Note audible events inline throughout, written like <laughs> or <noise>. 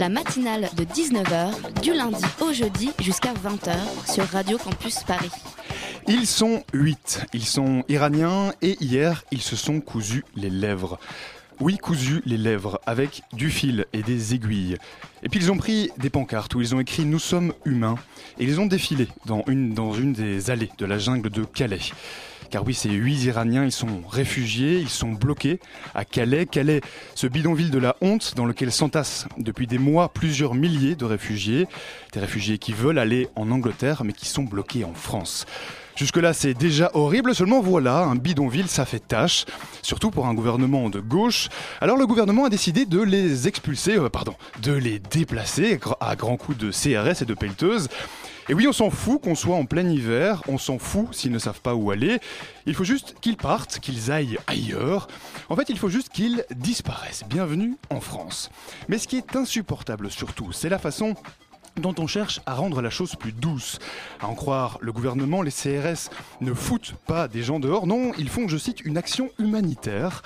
La matinale de 19h, du lundi au jeudi jusqu'à 20h sur Radio Campus Paris. Ils sont huit. Ils sont iraniens et hier, ils se sont cousus les lèvres. Oui, cousus les lèvres avec du fil et des aiguilles. Et puis ils ont pris des pancartes où ils ont écrit Nous sommes humains et ils ont défilé dans une, dans une des allées de la jungle de Calais. Car oui, ces huit Iraniens, ils sont réfugiés, ils sont bloqués à Calais. Calais, ce bidonville de la honte dans lequel s'entassent depuis des mois plusieurs milliers de réfugiés. Des réfugiés qui veulent aller en Angleterre mais qui sont bloqués en France. Jusque-là, c'est déjà horrible, seulement voilà, un bidonville, ça fait tâche, surtout pour un gouvernement de gauche. Alors le gouvernement a décidé de les expulser, euh, pardon, de les déplacer à grands coups de CRS et de pelleteuses. Et oui, on s'en fout qu'on soit en plein hiver, on s'en fout s'ils ne savent pas où aller. Il faut juste qu'ils partent, qu'ils aillent ailleurs. En fait, il faut juste qu'ils disparaissent. Bienvenue en France. Mais ce qui est insupportable surtout, c'est la façon dont on cherche à rendre la chose plus douce. À en croire le gouvernement, les CRS ne foutent pas des gens dehors, non, ils font, je cite, une action humanitaire.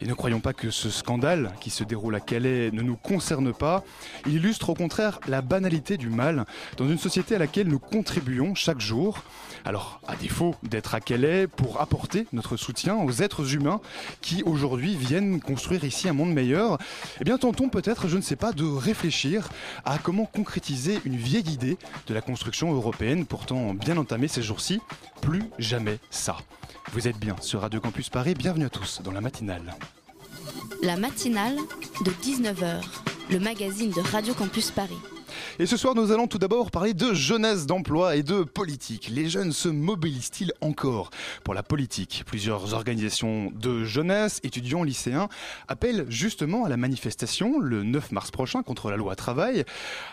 Et ne croyons pas que ce scandale qui se déroule à Calais ne nous concerne pas. Il illustre au contraire la banalité du mal dans une société à laquelle nous contribuons chaque jour. Alors, à défaut d'être à Calais pour apporter notre soutien aux êtres humains qui aujourd'hui viennent construire ici un monde meilleur, eh bien tentons peut-être, je ne sais pas, de réfléchir à comment concrétiser une vieille idée de la construction européenne pourtant bien entamée ces jours-ci. Plus jamais ça. Vous êtes bien sur Radio Campus Paris, bienvenue à tous dans la matinale. La matinale de 19h, le magazine de Radio Campus Paris. Et ce soir, nous allons tout d'abord parler de jeunesse, d'emploi et de politique. Les jeunes se mobilisent-ils encore pour la politique? Plusieurs organisations de jeunesse, étudiants, lycéens, appellent justement à la manifestation le 9 mars prochain contre la loi travail.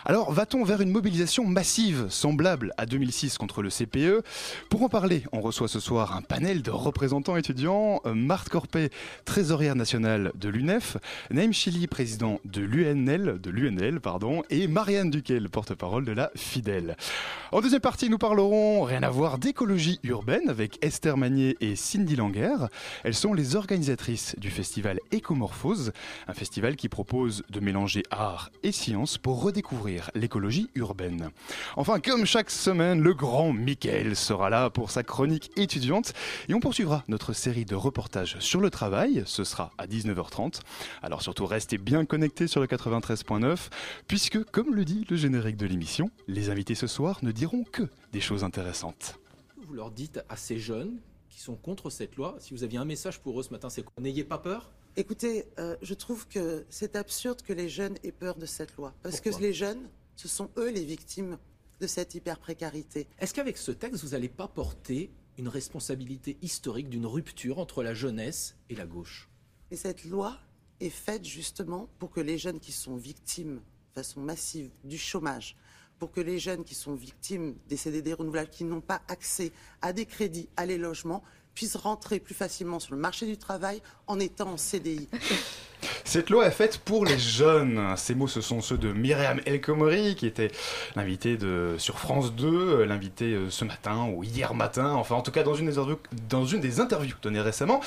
Alors, va-t-on vers une mobilisation massive, semblable à 2006 contre le CPE Pour en parler, on reçoit ce soir un panel de représentants étudiants. Euh, Marthe Corpet, trésorière nationale de l'UNEF, Naïm Chili, président de l'UNL, de l'UNL, pardon, et Marianne Duquet, le porte-parole de la Fidèle. En deuxième partie, nous parlerons, rien à voir, d'écologie urbaine avec Esther Magnier et Cindy Langer. Elles sont les organisatrices du festival Écomorphose, un festival qui propose de mélanger art et science pour redécouvrir l'écologie urbaine. Enfin, comme chaque semaine, le grand Michael sera là pour sa chronique étudiante et on poursuivra notre série de reportages sur le travail. Ce sera à 19h30. Alors surtout, restez bien connectés sur le 93.9 puisque, comme le dit le générique de l'émission, les invités ce soir ne diront que des choses intéressantes. vous leur dites à ces jeunes qui sont contre cette loi, si vous aviez un message pour eux ce matin, c'est quoi N'ayez pas peur? Écoutez, euh, je trouve que c'est absurde que les jeunes aient peur de cette loi. Parce Pourquoi? que les jeunes, ce sont eux les victimes de cette hyper-précarité. Est-ce qu'avec ce texte, vous n'allez pas porter une responsabilité historique d'une rupture entre la jeunesse et la gauche? Et cette loi est faite justement pour que les jeunes qui sont victimes façon massive du chômage, pour que les jeunes qui sont victimes des CDD renouvelables, qui n'ont pas accès à des crédits, à les logements, puissent rentrer plus facilement sur le marché du travail en étant en CDI. <laughs> Cette loi est faite pour les jeunes. Ces mots, ce sont ceux de Myriam El Khomri, qui était l'invitée de sur France 2, l'invitée euh, ce matin ou hier matin, enfin en tout cas dans une des dans une des interviews données récemment.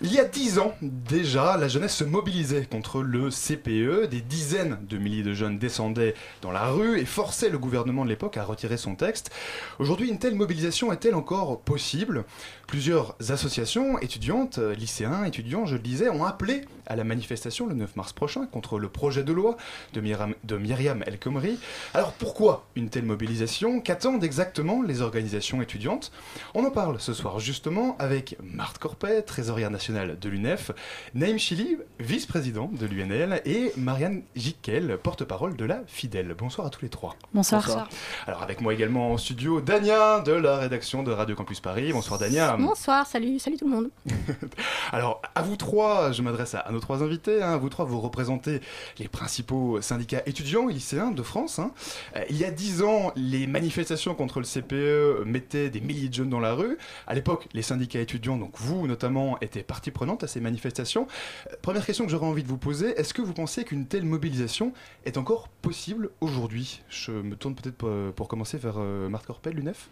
Il y a dix ans déjà, la jeunesse se mobilisait contre le CPE. Des dizaines de milliers de jeunes descendaient dans la rue et forçaient le gouvernement de l'époque à retirer son texte. Aujourd'hui, une telle mobilisation est-elle encore possible? Plusieurs associations étudiantes, lycéens, étudiants, je le disais, ont appelé à la manifestation le 9 mars prochain contre le projet de loi de Myriam, de Myriam El Khomri. Alors pourquoi une telle mobilisation? Qu'attendent exactement les organisations étudiantes? On en parle ce soir justement avec Marthe Corpet, trésorière nationale de l'UNEF, Naïm Chili, vice-président de l'UNL, et Marianne Jiquel, porte-parole de la Fidèle. Bonsoir à tous les trois. Bonsoir. Alors avec moi également en studio, Dania de la rédaction de Radio Campus Paris. Bonsoir Dania. Bonsoir, salut, salut tout le monde. <laughs> Alors à vous trois, je m'adresse à, à nos trois invités. hein. Vous trois, vous représentez les principaux syndicats étudiants et lycéens de France. hein. Euh, il y a dix ans, les manifestations contre le CPE mettaient des milliers de jeunes dans la rue. À l'époque, les syndicats étudiants, donc vous notamment, étaient partie prenante à ces manifestations. Euh, Première question que j'aurais envie de vous poser, est-ce que vous pensez qu'une telle mobilisation est encore possible aujourd'hui? Je me tourne peut-être pour, pour commencer vers euh, Marc Corpel, l'UNEF.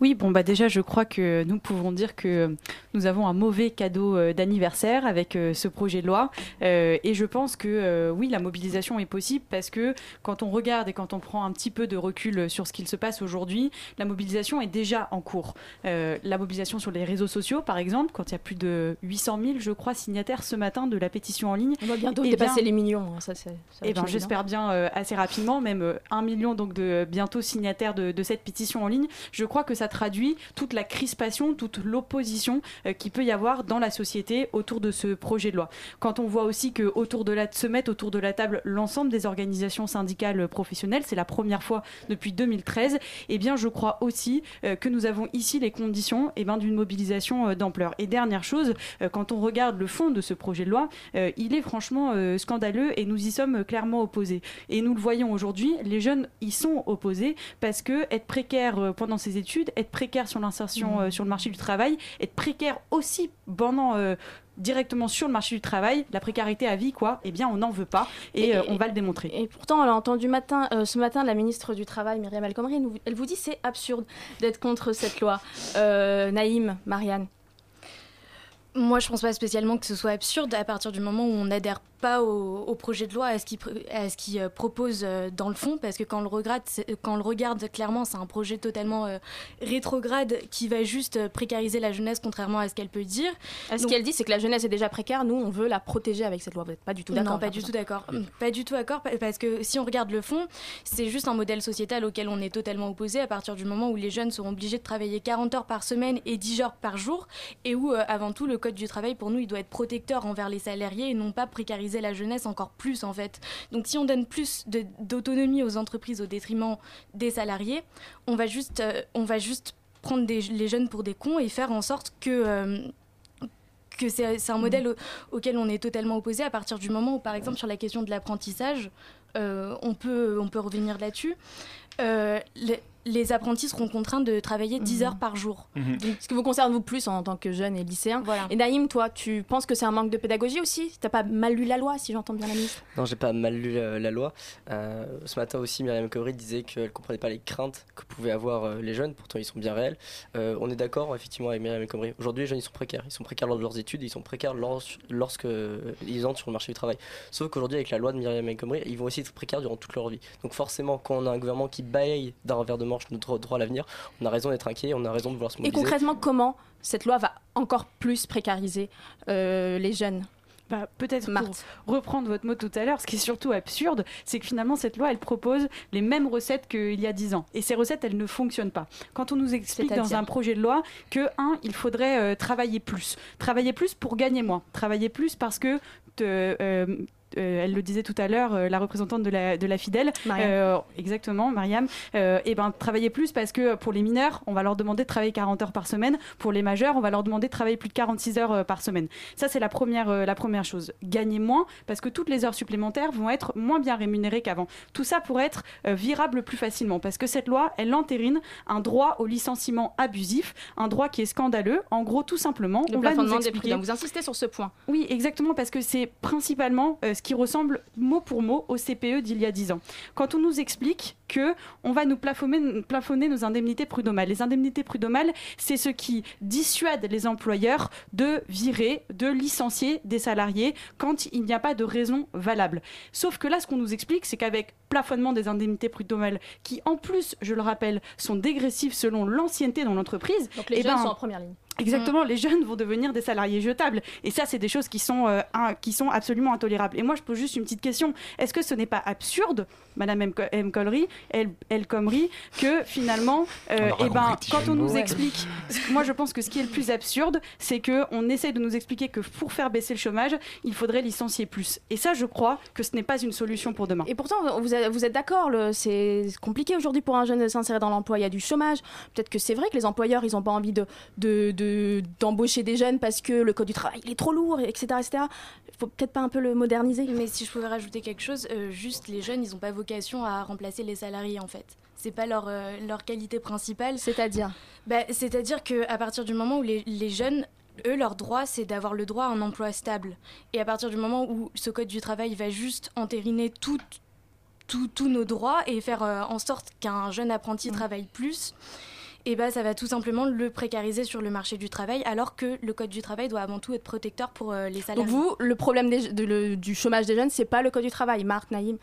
Oui, bon bah déjà je crois que nous pouvons dire que nous avons un mauvais cadeau euh, d'anniversaire avec euh, ce projet de loi Euh, et je pense que euh, oui la mobilisation est possible parce que quand on regarde et quand on prend un petit peu de recul sur ce qu'il se passe aujourd'hui, la mobilisation est déjà en cours. Euh, la mobilisation sur les réseaux sociaux par exemple, quand il y a plus de 800 000 je crois signataires ce matin de la pétition en ligne. On va bientôt Eh dépasser bien- les millions. hein, Ça, eh ben, évident. j'espère bien assez rapidement, même un million donc de bientôt signataires de, de cette pétition en ligne. Je crois que ça traduit toute la crispation, toute l'opposition euh, qui peut y avoir dans la société autour de ce projet de loi. Quand on voit aussi que autour de la, se mettent autour de la table l'ensemble des organisations syndicales professionnelles, c'est la première fois depuis 2013. Eh bien, je crois aussi euh, que nous avons ici les conditions eh ben, d'une mobilisation euh, d'ampleur. Et dernière chose, quand on regarde le fond de ce projet de loi, il est franchement scandaleux et nous y sommes clairement opposés. Et nous le voyons aujourd'hui, les jeunes y sont opposés parce que être précaire pendant ses études, être précaire sur l'insertion euh, sur le marché du travail, être précaire aussi pendant euh, directement sur le marché du travail, la précarité à vie, quoi, eh bien, on n'en veut pas et, Et- euh, on va le démontrer. Et pourtant, on l'a entendu matin, euh, ce matin, la ministre du Travail, Myriam El Khomri, elle vous dit c'est absurde d'être contre cette loi. Euh, Naïm, Marianne. Moi, je pense pas spécialement que ce soit absurde à partir du moment où on n'adhère pas au, au projet de loi, à ce qu'il euh, propose euh, dans le fond, parce que quand on le regarde, c'est- quand on le regarde clairement, c'est un projet totalement euh, rétrograde qui va juste euh, précariser la jeunesse, contrairement à ce qu'elle peut dire. Euh, Ce qu'elle dit, c'est que la jeunesse est déjà précaire. Nous, on veut la protéger avec cette loi. Vous n'êtes pas du tout d'accord Non, pas du tout d'accord. Pas du tout d'accord, pa- parce que si on regarde le fond, c'est juste un modèle sociétal auquel on est totalement opposé à partir du moment où les jeunes seront obligés de travailler 40 heures par semaine et 10 heures par jour, et où, euh, avant tout, le code du travail, pour nous, il doit être protecteur envers les salariés et non pas précariser la jeunesse encore plus, en fait. Donc, si on donne plus d'autonomie aux entreprises au détriment des salariés, on va juste, euh, on va juste prendre les jeunes pour des cons et faire en sorte que... euh, que c'est un modèle au- auquel on est totalement opposé à partir du moment où, par exemple, sur la question de l'apprentissage, euh, on, peut, on peut revenir là-dessus. Euh, les, les apprentis seront contraints de travailler 10 Mhm. heures par jour. Ce qui vous concerne vous plus en tant que jeune et lycéen. Voilà. Et Naïm, toi, tu penses que c'est un manque de pédagogie aussi? T'as pas mal lu la loi, si j'entends bien la ministre Non, j'ai pas mal lu la, la loi. Euh, ce matin aussi, Myriam Khomri disait qu'elle comprenait pas les craintes que pouvaient avoir euh, les jeunes. Pourtant, ils sont bien réels. Euh, on est d'accord, effectivement, avec Myriam Khomri. Aujourd'hui, les jeunes, ils sont précaires. Ils sont précaires lors de leurs études. Ils sont précaires lors- lorsque euh, ils entrent sur le marché du travail. Sauf qu'aujourd'hui, avec la loi de Myriam Khomri, ils vont aussi être précaires durant toute leur vie. Donc, forcément, quand on a un gouvernement qui balaye d'un revers de manche notre droit à l'avenir, on a raison d'être inquiet. On a raison de vouloir se Et mobiliser. concrètement, comment cette loi va encore plus précariser euh, les jeunes? Bah, Peut-être pour reprendre votre mot tout à l'heure, ce qui est surtout absurde, c'est que finalement cette loi, elle propose les mêmes recettes qu'il y a 10 ans. Et ces recettes, elles ne fonctionnent pas. Quand on nous explique dans un projet de loi que, un, il faudrait euh, travailler plus. Travailler plus pour gagner moins. Travailler plus parce que... te- euh, euh, elle le disait tout à l'heure, euh, la représentante de la, de la Fidèle, Mariam. Euh, exactement, Mariam, et ben travailler plus parce que pour les mineurs, on va leur demander de travailler 40 heures par semaine. Pour les majeurs, on va leur demander de travailler plus de 46 heures par semaine. Ça, c'est la première, la première chose. Gagner moins parce que toutes les heures supplémentaires vont être moins bien rémunérées qu'avant. Tout ça pour être virable plus facilement parce que cette loi, elle entérine un droit au licenciement abusif, un droit qui est scandaleux. En gros, tout simplement, Le on va nous plafonnement des expliquer. prud'hommes. Vous insistez sur ce point. Oui, exactement, parce que c'est principalement ce qui ressemble mot pour mot au CPE d'il y a 10 ans. Quand on nous explique que on va nous plafonner, plafonner nos indemnités prud'homales. Les indemnités prud'homales, c'est ce qui dissuade les employeurs de virer, de licencier des salariés quand il n'y a pas de raison valable. Sauf que là, ce qu'on nous explique, c'est qu'avec plafonnement des indemnités prud'homales, qui en plus, je le rappelle, sont dégressives selon l'ancienneté dans l'entreprise, Donc les eh jeunes ben, sont en première ligne. Exactement, les jeunes vont devenir des salariés jetables. Et ça, c'est des choses qui sont, euh, un- qui sont absolument intolérables. Et moi, je pose juste une petite question. Est-ce que ce n'est pas absurde, Madame M. M. Collery, El, El Khomri, que finalement, euh, eh ben, quand on nous explique, moi, je pense que ce qui est le plus absurde, c'est qu'on essaye de nous expliquer que pour faire baisser le chômage, il faudrait licencier plus. Et ça, je crois que ce n'est pas une solution pour demain. Et pourtant, vous êtes, d'accord, c'est compliqué aujourd'hui pour un jeune de s'insérer dans l'emploi. Il y a du chômage. Peut-être que c'est vrai que les employeurs, ils n'ont pas envie de, de, de- d'embaucher des jeunes parce que le code du travail, il est trop lourd, etc. etc. Faut peut-être pas un peu le moderniser. Mais si je pouvais rajouter quelque chose, euh, juste les jeunes, ils n'ont pas vocation à remplacer les salariés en fait. C'est pas leur, euh, leur qualité principale. C'est-à-dire? Bah, C'est-à-dire qu'à partir du moment où les, les jeunes, eux, leur droit, c'est d'avoir le droit à un emploi stable. Et à partir du moment où ce code du travail va juste entériner tout- tout- tous nos droits et faire euh, en sorte qu'un jeune apprenti travaille plus, et bah, ça va tout simplement le précariser sur le marché du travail, alors que le code du travail doit avant tout être protecteur pour euh, les salariés. Donc vous, le problème des- de- le- du chômage des jeunes, c'est pas le code du travail. Marc, Naïm?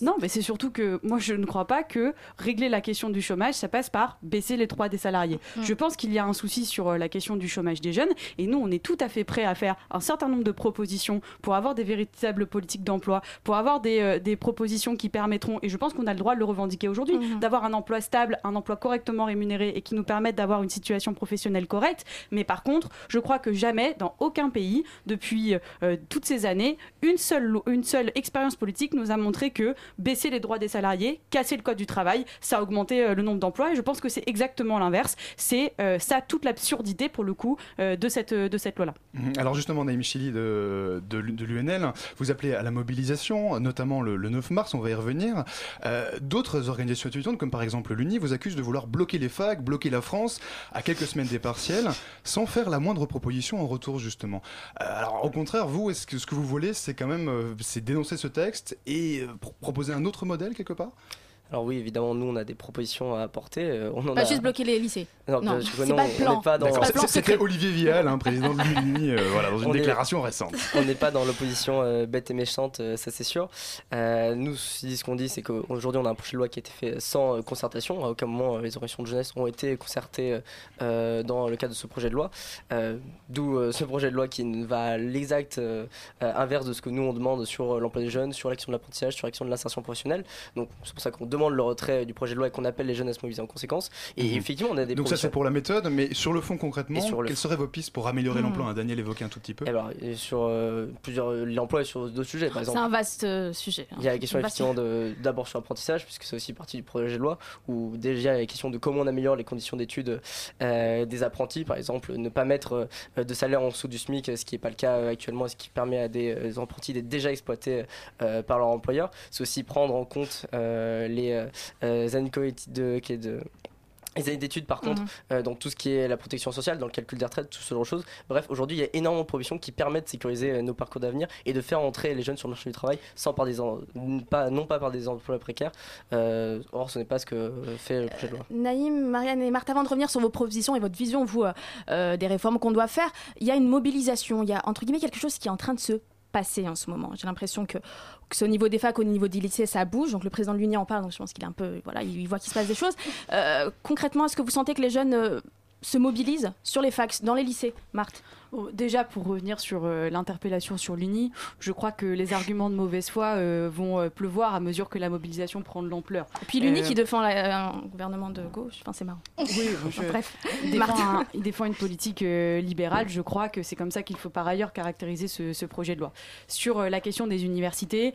Non, mais c'est surtout que moi je ne crois pas que régler la question du chômage, ça passe par baisser les droits des salariés. Mm. Je pense qu'il y a un souci sur euh, la question du chômage des jeunes et nous on est tout à fait prêts à faire un certain nombre de propositions pour avoir des véritables politiques d'emploi, pour avoir des, euh, des propositions qui permettront, et je pense qu'on a le droit de le revendiquer aujourd'hui, Mm-hmm. d'avoir un emploi stable, un emploi correctement rémunéré et qui nous permette d'avoir une situation professionnelle correcte. Mais par contre, je crois que jamais, dans aucun pays, depuis euh, toutes ces années, une seule, une seule expérience politique nous a montré que baisser les droits des salariés, casser le code du travail, ça a augmenté euh, le nombre d'emplois. Et je pense que c'est exactement l'inverse. C'est euh, ça toute l'absurdité, pour le coup, euh, de cette, de cette loi-là. Mhm. Alors justement, Naïm Chili de, de, l'U- de l'UNL, vous appelez à la mobilisation, notamment le, le 9 mars, on va y revenir. D'autres organisations étudiantes, comme par exemple l'UNI, vous accusent de vouloir bloquer les facs, bloquer la France à quelques semaines des partiels, sans faire la moindre proposition en retour justement. Alors au contraire, vous, ce que vous voulez, c'est quand même dénoncer ce texte et proposer un autre modèle quelque part? Alors oui, évidemment, nous on a des propositions à apporter. euh, on en Pas a... juste bloquer les lycées. Non, Non, je- c'est non, pas le plan. n'est pas dans. C'était Olivier Vial, hein, président de l'UNI, <laughs> euh, voilà, dans une On est- déclaration récente. <laughs> On n'est pas dans l'opposition euh, bête et méchante, euh, ça c'est sûr. Euh, nous, ce qu'on dit, c'est qu'aujourd'hui, on a un projet de loi qui a été fait sans euh, concertation. À aucun moment, euh, les organisations de jeunesse ont été concertées euh, dans le cadre de ce projet de loi. Euh, D'où euh, ce projet de loi qui va à l'exact inverse de ce que nous, on demande sur euh, l'emploi des jeunes, sur l'action de l'apprentissage, sur l'action de l'insertion professionnelle. Donc, c'est pour ça qu'on demande le retrait du projet de loi et qu'on appelle les jeunes à se mobiliser en conséquence. Et Mhm. effectivement, on a des Donc ça c'est pour la méthode, mais sur le fond concrètement, Et sur le quelles fond. seraient vos pistes pour améliorer Mhm. l'emploi hein, Daniel évoquait un tout petit peu. Et alors, et sur euh, plusieurs l'emploi et sur d'autres sujets, par exemple. C'est un vaste euh, sujet. hein. Il y a la question effectivement de- d'abord sur l'apprentissage, puisque c'est aussi partie du projet de loi, où déjà il y a la question de comment on améliore les conditions d'études euh, des apprentis, par exemple, ne pas mettre euh, de salaire en dessous du SMIC, ce qui n'est pas le cas euh, actuellement, ce qui permet à des euh, apprentis d'être déjà exploités euh, par leur employeur. C'est aussi prendre en compte euh, les euh, euh, de, de, qui est de les années d'études, par contre, Mhm. euh, dans tout ce qui est la protection sociale, dans le calcul des retraites, tout ce genre de choses. Bref, aujourd'hui, il y a énormément de propositions qui permettent de sécuriser euh, nos parcours d'avenir et de faire entrer les jeunes sur le marché du travail sans par des en- pas, non pas par des emplois précaires. Euh, or, ce n'est pas ce que fait le projet de loi. Naïm, Marianne et Marthe, avant de revenir sur vos propositions et votre vision, vous, des réformes qu'on doit faire, il y a une mobilisation, il y a entre guillemets quelque chose qui est en train de se passer en ce moment. J'ai l'impression que, que au niveau des facs, au niveau des lycées, ça bouge. Donc le président de l'Uni en parle, donc je pense qu'il est un peu, voilà, il voit qu'il se passe des choses. Euh, concrètement, est-ce que vous sentez que les jeunes euh, se mobilisent sur les facs, dans les lycées, Marthe? Déjà, pour revenir sur euh, l'interpellation sur l'UNI, je crois que les arguments de mauvaise foi euh, vont euh, pleuvoir à mesure que la mobilisation prend de l'ampleur. Et puis l'Uni qui défend la- un gouvernement de gauche, enfin c'est marrant. Oui, je- Bref, il défend, Marthe. un- il défend une politique libérale. Je crois que c'est comme ça qu'il faut par ailleurs caractériser ce, ce projet de loi. Sur la question des universités,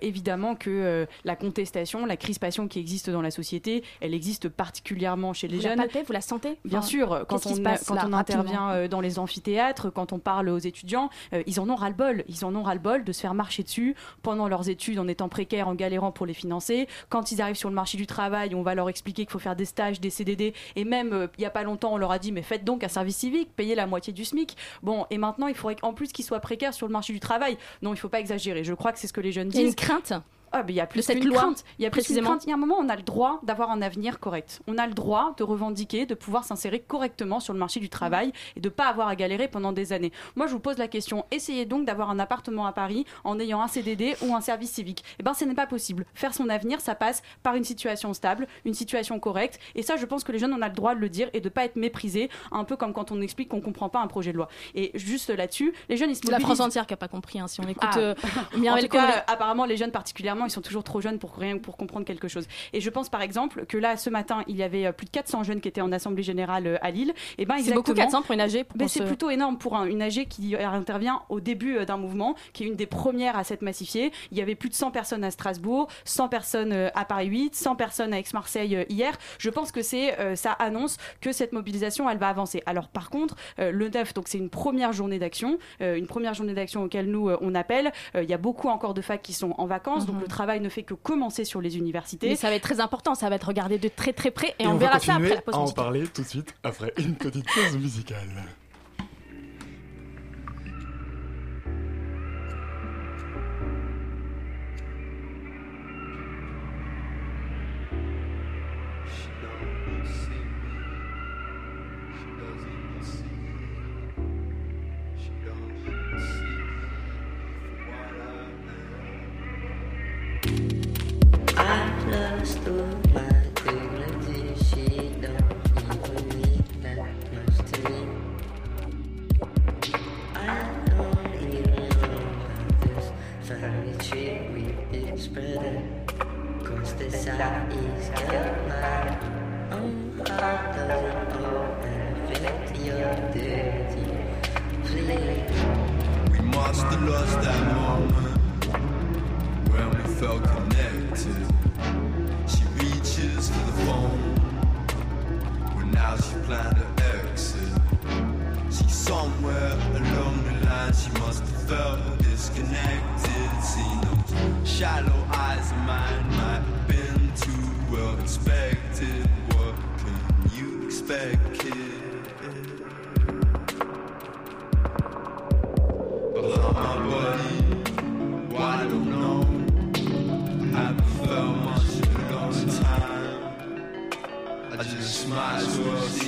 évidemment que la contestation, la crispation qui existe dans la société, elle existe particulièrement chez les vous la jeunes. palpez, vous la sentez? Bien Enfin, sûr, quand on, se passe quand là, on rapidement? intervient dans les amphithéâtres, quand on parle aux étudiants, euh, ils en ont ras-le-bol. Ils en ont ras-le-bol de se faire marcher dessus pendant leurs études en étant précaires, en galérant pour les financer. Quand ils arrivent sur le marché du travail, on va leur expliquer qu'il faut faire des stages, des CDD. Et même, euh, il n'y a pas longtemps, on leur a dit, mais faites donc un service civique, payez la moitié du SMIC. Bon, et maintenant, il faudrait en plus qu'ils soient précaires sur le marché du travail. Non, il ne faut pas exagérer. Je crois que c'est ce que les jeunes Il y a une disent. crainte Ah, mais il y a plus cette loi, crainte. Il y a plus précisément. Il y a un moment, on a le droit d'avoir un avenir correct. On a le droit de revendiquer, de pouvoir s'insérer correctement sur le marché du travail et de pas avoir à galérer pendant des années. Moi, je vous pose la question essayez donc d'avoir un appartement à Paris en ayant un CDD ou un service civique. Eh ben, ce n'est pas possible. Faire son avenir, ça passe par une situation stable, une situation correcte. Et ça, je pense que les jeunes, on a le droit de le dire et de pas être méprisés, un peu comme quand on explique qu'on comprend pas un projet de loi. Et juste là-dessus, les jeunes, ils se C'est la mobilisent. France entière qui a pas compris. hein, si on écoute Ah. euh, <laughs> en tout cas, euh, apparemment, les jeunes particulièrement, ils sont toujours trop jeunes pour rien pour comprendre quelque chose. Et je pense par exemple que là, ce matin, il y avait euh, plus de 400 jeunes qui étaient en assemblée générale euh, à Lille. Et ben, C'est beaucoup exactement- 400 pour une AG. qu'on c'est se- plutôt énorme pour un- une AG qui euh, intervient au début d'un mouvement, qui est une des premières à s'être massifiée. Il y avait plus de 100 personnes à Strasbourg, 100 personnes à Paris 8, 100 personnes à Aix-Marseille hier. Je pense que c'est euh, ça annonce que cette mobilisation, elle va avancer. Alors par contre, euh, le 9, donc c'est une première journée d'action, euh, une première journée d'action auquel nous on appelle. Il y a beaucoup encore de facs qui sont en vacances, donc Mhm. le travail ne fait que commencer sur les universités. Mais ça va être très important, ça va être regardé de très très près et, Et on, on va verra ça après la pause à en musicale. parler tout de suite après une petite pause musicale.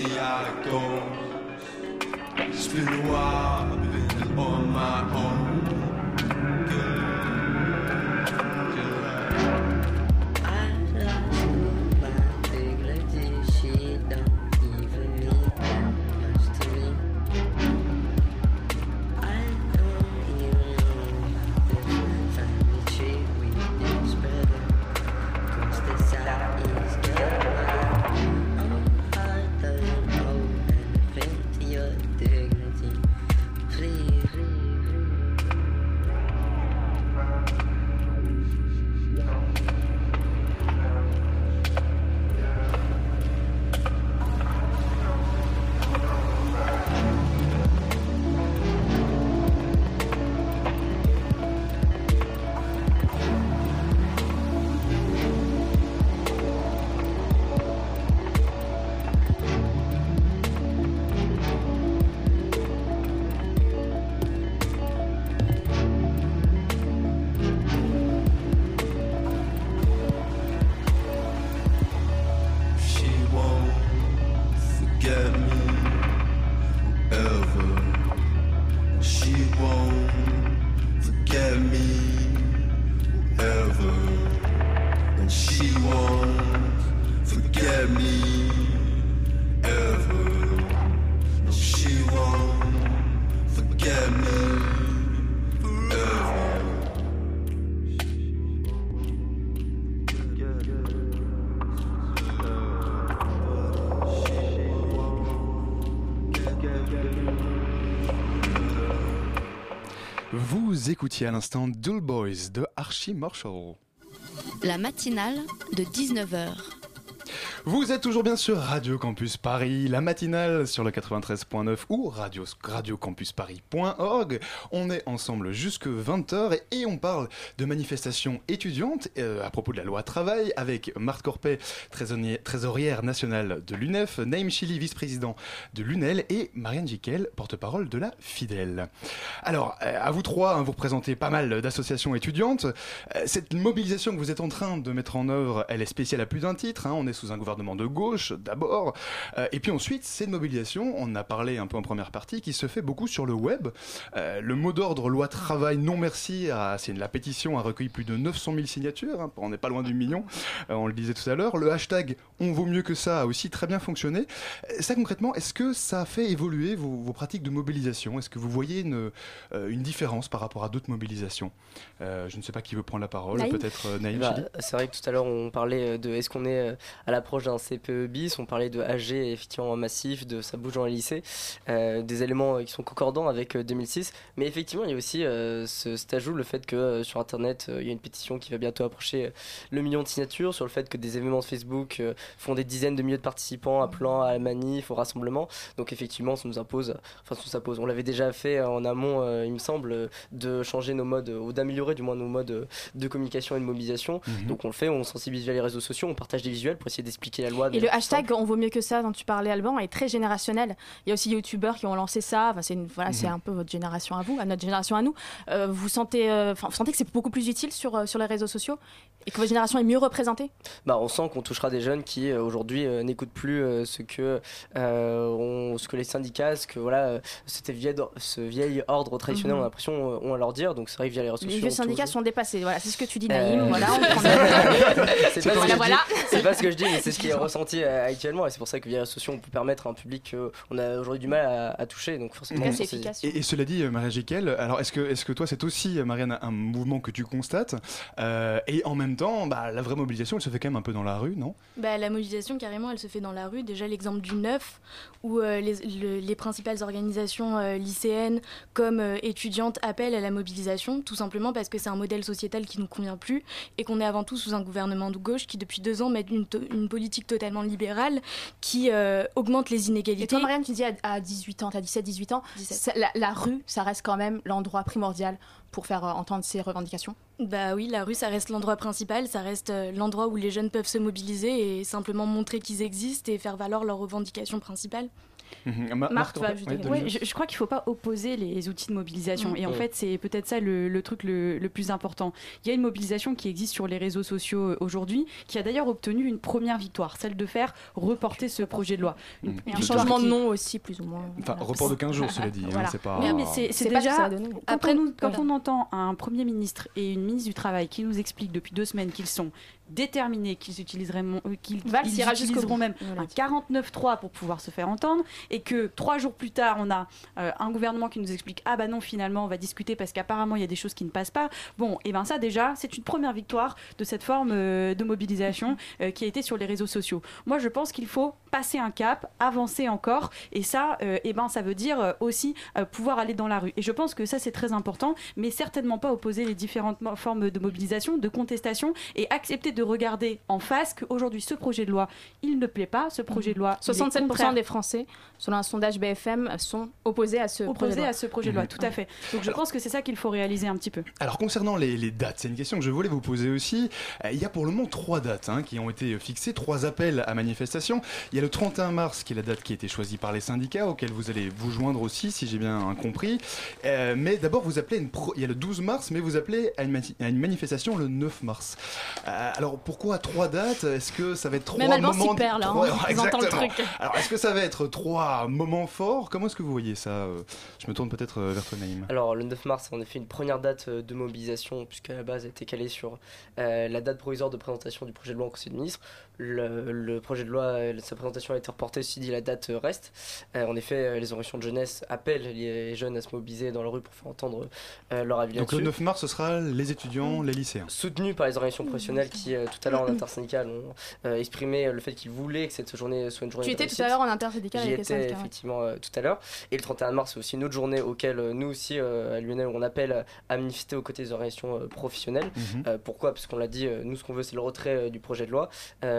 It's been a while, I've been on my own. Vous écoutiez à l'instant Dull Boys de Archie Marshall. La matinale de 19h. Vous êtes toujours bien sur Radio Campus Paris, la matinale sur le 93.9 ou radio, radiocampusparis.org. On est ensemble jusque 20h et, on parle de manifestations étudiantes euh, à propos de la loi travail avec Marthe Corpet, trésorière nationale de l'UNEF, Naïm Chili, vice-président de l'UNEL et Marianne Jiquel, porte-parole de la Fidèle. Alors, euh, à vous trois, hein, vous représentez pas mal d'associations étudiantes. Euh, Cette mobilisation que vous êtes en train de mettre en œuvre, elle est spéciale à plus d'un titre. hein. On est sous un gouvernement de gauche, d'abord. Euh, et puis ensuite, c'est une mobilisation, on a parlé un peu en première partie, qui se fait beaucoup sur le web. Euh, le mot d'ordre loi travail non merci, c'est la pétition a recueilli plus de 900 000 signatures. hein. On n'est pas loin du million, euh, on le disait tout à l'heure. Le hashtag on vaut mieux que ça a aussi très bien fonctionné. Ça concrètement, est-ce que ça a fait évoluer vos, vos pratiques de mobilisation? Est-ce que vous voyez une, une différence par rapport à d'autres mobilisations? Euh, Je ne sais pas qui veut prendre la parole, Naïm? Peut-être Naïm Bah, c'est vrai que tout à l'heure on parlait de est-ce qu'on est à l'approche d'un CPE bis, on parlait de AG effectivement massif, de ça bouge dans les lycées, euh, des éléments euh, qui sont concordants avec euh, 2006, mais effectivement il y a aussi euh, ce, cet ajout, le fait que euh, sur internet euh, il y a une pétition qui va bientôt approcher euh, le million de signatures, sur le fait que des événements de Facebook euh, font des dizaines de milliers de participants appelant à la manif, au rassemblement, donc effectivement ça nous impose, enfin ça nous impose, on l'avait déjà fait en amont euh, il me semble, euh, de changer nos modes, euh, ou d'améliorer du moins nos modes euh, de communication et de mobilisation. Mhm. Donc on le fait, on sensibilise via les réseaux sociaux, on partage des visuels pour essayer d'expliquer la loi. Et le hashtag simple. On vaut mieux que ça dont tu parlais, Alban, est très générationnel. Il y a aussi des youtubeurs qui ont lancé ça. Enfin, c'est voilà, c'est Mhm. un peu votre génération à vous, à notre génération à nous. Euh, vous, sentez, euh, vous sentez que c'est beaucoup plus utile sur, euh, sur les réseaux sociaux et que votre génération est mieux représentée? Bah, on sent qu'on touchera des jeunes qui euh, aujourd'hui euh, n'écoutent plus euh, ce que euh, on- ce que les syndicats, ce que voilà, c'était vieil, ce vieil ordre traditionnel, Mhm. on a l'impression euh, ont à leur dire. Donc c'est vrai que via les réseaux Les sociaux. vieux on syndicats sont dépassés. Voilà, c'est ce que tu dis, Euh, Naïm. <laughs> Voilà, <laughs> c'est pas, ce que Voilà, je dis- voilà. c'est pas ce que je dis, mais c'est ce qui est ressenti euh, actuellement. Et c'est pour ça que via les réseaux sociaux, on peut permettre à un public qu'on a aujourd'hui du mal à, à toucher. Donc forcément, on sensibilise. Et, et cela dit, Maria Jiquel, alors est-ce que, est que toi, c'est aussi, Marianne, un mouvement que tu constates Euh, Et en même temps, bah, la vraie mobilisation, elle se fait quand même un peu dans la rue, non? Bah, la mobilisation, carrément, elle se fait dans la rue. Déjà, l'exemple du 9, où euh, les, le- les principales organisations euh, lycéennes comme euh, étudiantes appellent à la mobilisation, tout simplement parce que c'est un modèle sociétal qui nous convient plus et qu'on est avant tout sous un gouvernement de gauche qui, depuis deux ans, met une, politique totalement libérale qui euh, augmente les inégalités. Et toi, Marianne, tu dis à, à 18 ans, t'as 17-18 ans, ça- la, la rue, ça reste quand même l'endroit primordial pour faire euh, entendre ces revendications? Bah oui, la rue, ça reste l'endroit principal, ça reste euh, l'endroit où les jeunes peuvent se mobiliser et simplement montrer qu'ils existent et faire valoir leurs revendications principales. Ouais, Ouais, Dominique. je, je crois qu'il ne faut pas opposer les outils de mobilisation. Mm. Et en fait, c'est peut-être ça le, le truc le, le plus important. Il y a une mobilisation qui existe sur les réseaux sociaux euh, aujourd'hui, qui a d'ailleurs obtenu une première victoire, celle de faire reporter ce projet de loi. Mm. Une un changement de nom aussi, plus ou moins. Enfin, report de 15 jours, cela dit. hein, Voilà. c'est pas... Oui, mais c'est pas déjà. donner. Quand, Après, on, nous- quand voilà. on entend un Premier ministre et une ministre du Travail qui nous expliquent depuis deux semaines qu'ils sont déterminés, qu'ils utiliseraient euh, qu'ils utiliseront même un 49.3 pour pouvoir se faire entendre, et que trois jours plus tard, on a euh, un gouvernement qui nous explique ah bah non finalement on va discuter parce qu'apparemment il y a des choses qui ne passent pas. Bon, et ben ça déjà c'est une première victoire de cette forme euh, de mobilisation euh, qui a été sur les réseaux sociaux. Moi je pense qu'il faut passer un cap, avancer encore, et ça, euh, eh ben ça veut dire aussi pouvoir aller dans la rue. Et je pense que ça c'est très important, mais certainement pas opposer les différentes formes de mobilisation, de contestation, et accepter de regarder en face qu'aujourd'hui ce projet de loi il ne plaît pas, ce projet de loi il est 67% contraire des Français, selon un sondage BFM, sont opposés à ce projet de opposés loi. à ce projet de loi, tout à fait. Donc je pense que c'est ça qu'il faut réaliser un petit peu. Alors concernant les, les dates, c'est une question que je voulais vous poser aussi. Euh, il y a pour le moment trois dates hein, qui ont été fixées, trois appels à manifestation. Il y a le 31 mars qui est la date qui a été choisie par les syndicats, auquel vous allez vous joindre aussi, si j'ai bien compris. Euh, mais d'abord, vous appelez une pro- il y a le 12 mars, mais vous appelez à une, mati- à une manifestation le 9 mars. Euh, alors pourquoi trois dates? Est-ce que ça va être trois Même Alban moments s'y perd, là, trois- hein, <laughs> le truc. Alors est-ce que ça va être trois moments forts? Comment est-ce que vous voyez ça? Je me tourne peut-être euh, vers toi, Naïm. Alors le 9 mars, c'est en effet une première date euh, de mobilisation, puisqu'à la base, elle était calée sur euh, la date provisoire de présentation du projet de loi en Conseil des ministres. Le, le projet de loi, euh, sa présentation a été reportée, ceci dit, la date euh, reste. Euh, en effet, les organisations de jeunesse appellent les jeunes à se mobiliser dans la rue pour faire entendre euh, leur avis Donc le là-dessus. 9 mars, ce sera les étudiants, les lycéens. Soutenu par les organisations professionnelles qui euh, tout à l'heure en intersyndicale ont euh, exprimé le fait qu'ils voulaient que cette journée soit une journée Tu étais tout à l'heure en intersyndicale J'y étais effectivement euh, tout à l'heure. Et le 31 mars, c'est aussi une autre journée auquel euh, nous aussi, euh, à l'UNL, on appelle à manifester aux côtés des organisations euh, professionnelles. Mhm. Euh, pourquoi? Parce qu'on l'a dit, euh, nous ce qu'on veut c'est le retrait euh, du projet de loi.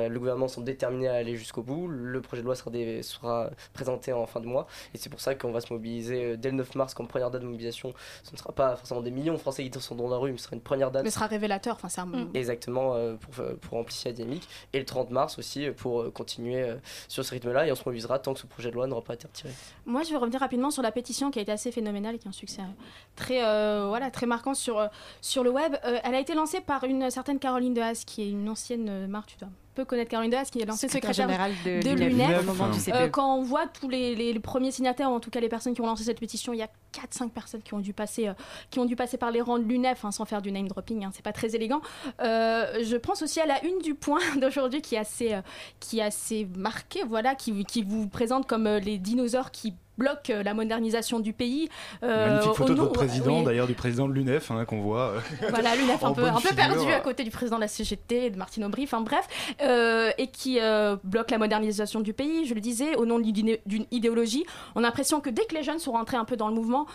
Euh, le gouvernement sont déterminés à aller jusqu'au bout. Le projet de loi sera, présenté en fin de mois. Et c'est pour ça qu'on va se mobiliser euh, dès le 9 mars comme première date de mobilisation. Ce ne sera pas forcément des millions de Français qui sont dans la rue, mais ce sera une première date. Mais ce sera révélateur. Enfin, c'est un... Exactement, euh, pour, pour amplifier la dynamique. Et le 30 mars aussi, euh, pour euh, continuer euh, sur ce rythme-là. Et on se mobilisera tant que ce projet de loi n'aura pas été retiré. Moi, je vais revenir rapidement sur la pétition qui a été assez phénoménale et qui a un succès euh, très, euh, voilà, très marquant sur, euh, sur le web. Euh, elle a été lancée par une certaine Caroline Dehaas, qui est une ancienne euh, Marc, tu dois un peu connaître Caroline Dehaas, qui est l'ancienne Secrétaire générale de de l'UNEF, CPE. Euh, quand on voit tous les, les- les premiers signataires, ou en tout cas les personnes qui ont lancé cette pétition, il y a 4-5 personnes qui ont dû passer, euh, qui ont dû passer par les rangs de l'UNEF, hein, sans faire du name dropping, hein, c'est pas très élégant. Euh, je pense aussi à la une du point <laughs> d'aujourd'hui qui est assez, qui est assez marquée, voilà, qui, qui vous présente comme les dinosaures qui bloquent euh, la modernisation du pays. euh, Magnifique photo de nom- votre président, oui. d'ailleurs du président de l'UNEF hein, qu'on voit. euh, <laughs> Voilà, l'UNEF un peu, un peu perdu à côté du président de la CGT, de Martine Aubry, enfin bref, euh, et qui euh, bloque la modernisation du pays, je le disais, au nom d'une idéologie. On a l'impression que dès que les jeunes sont rentrés un peu dans le mouvement,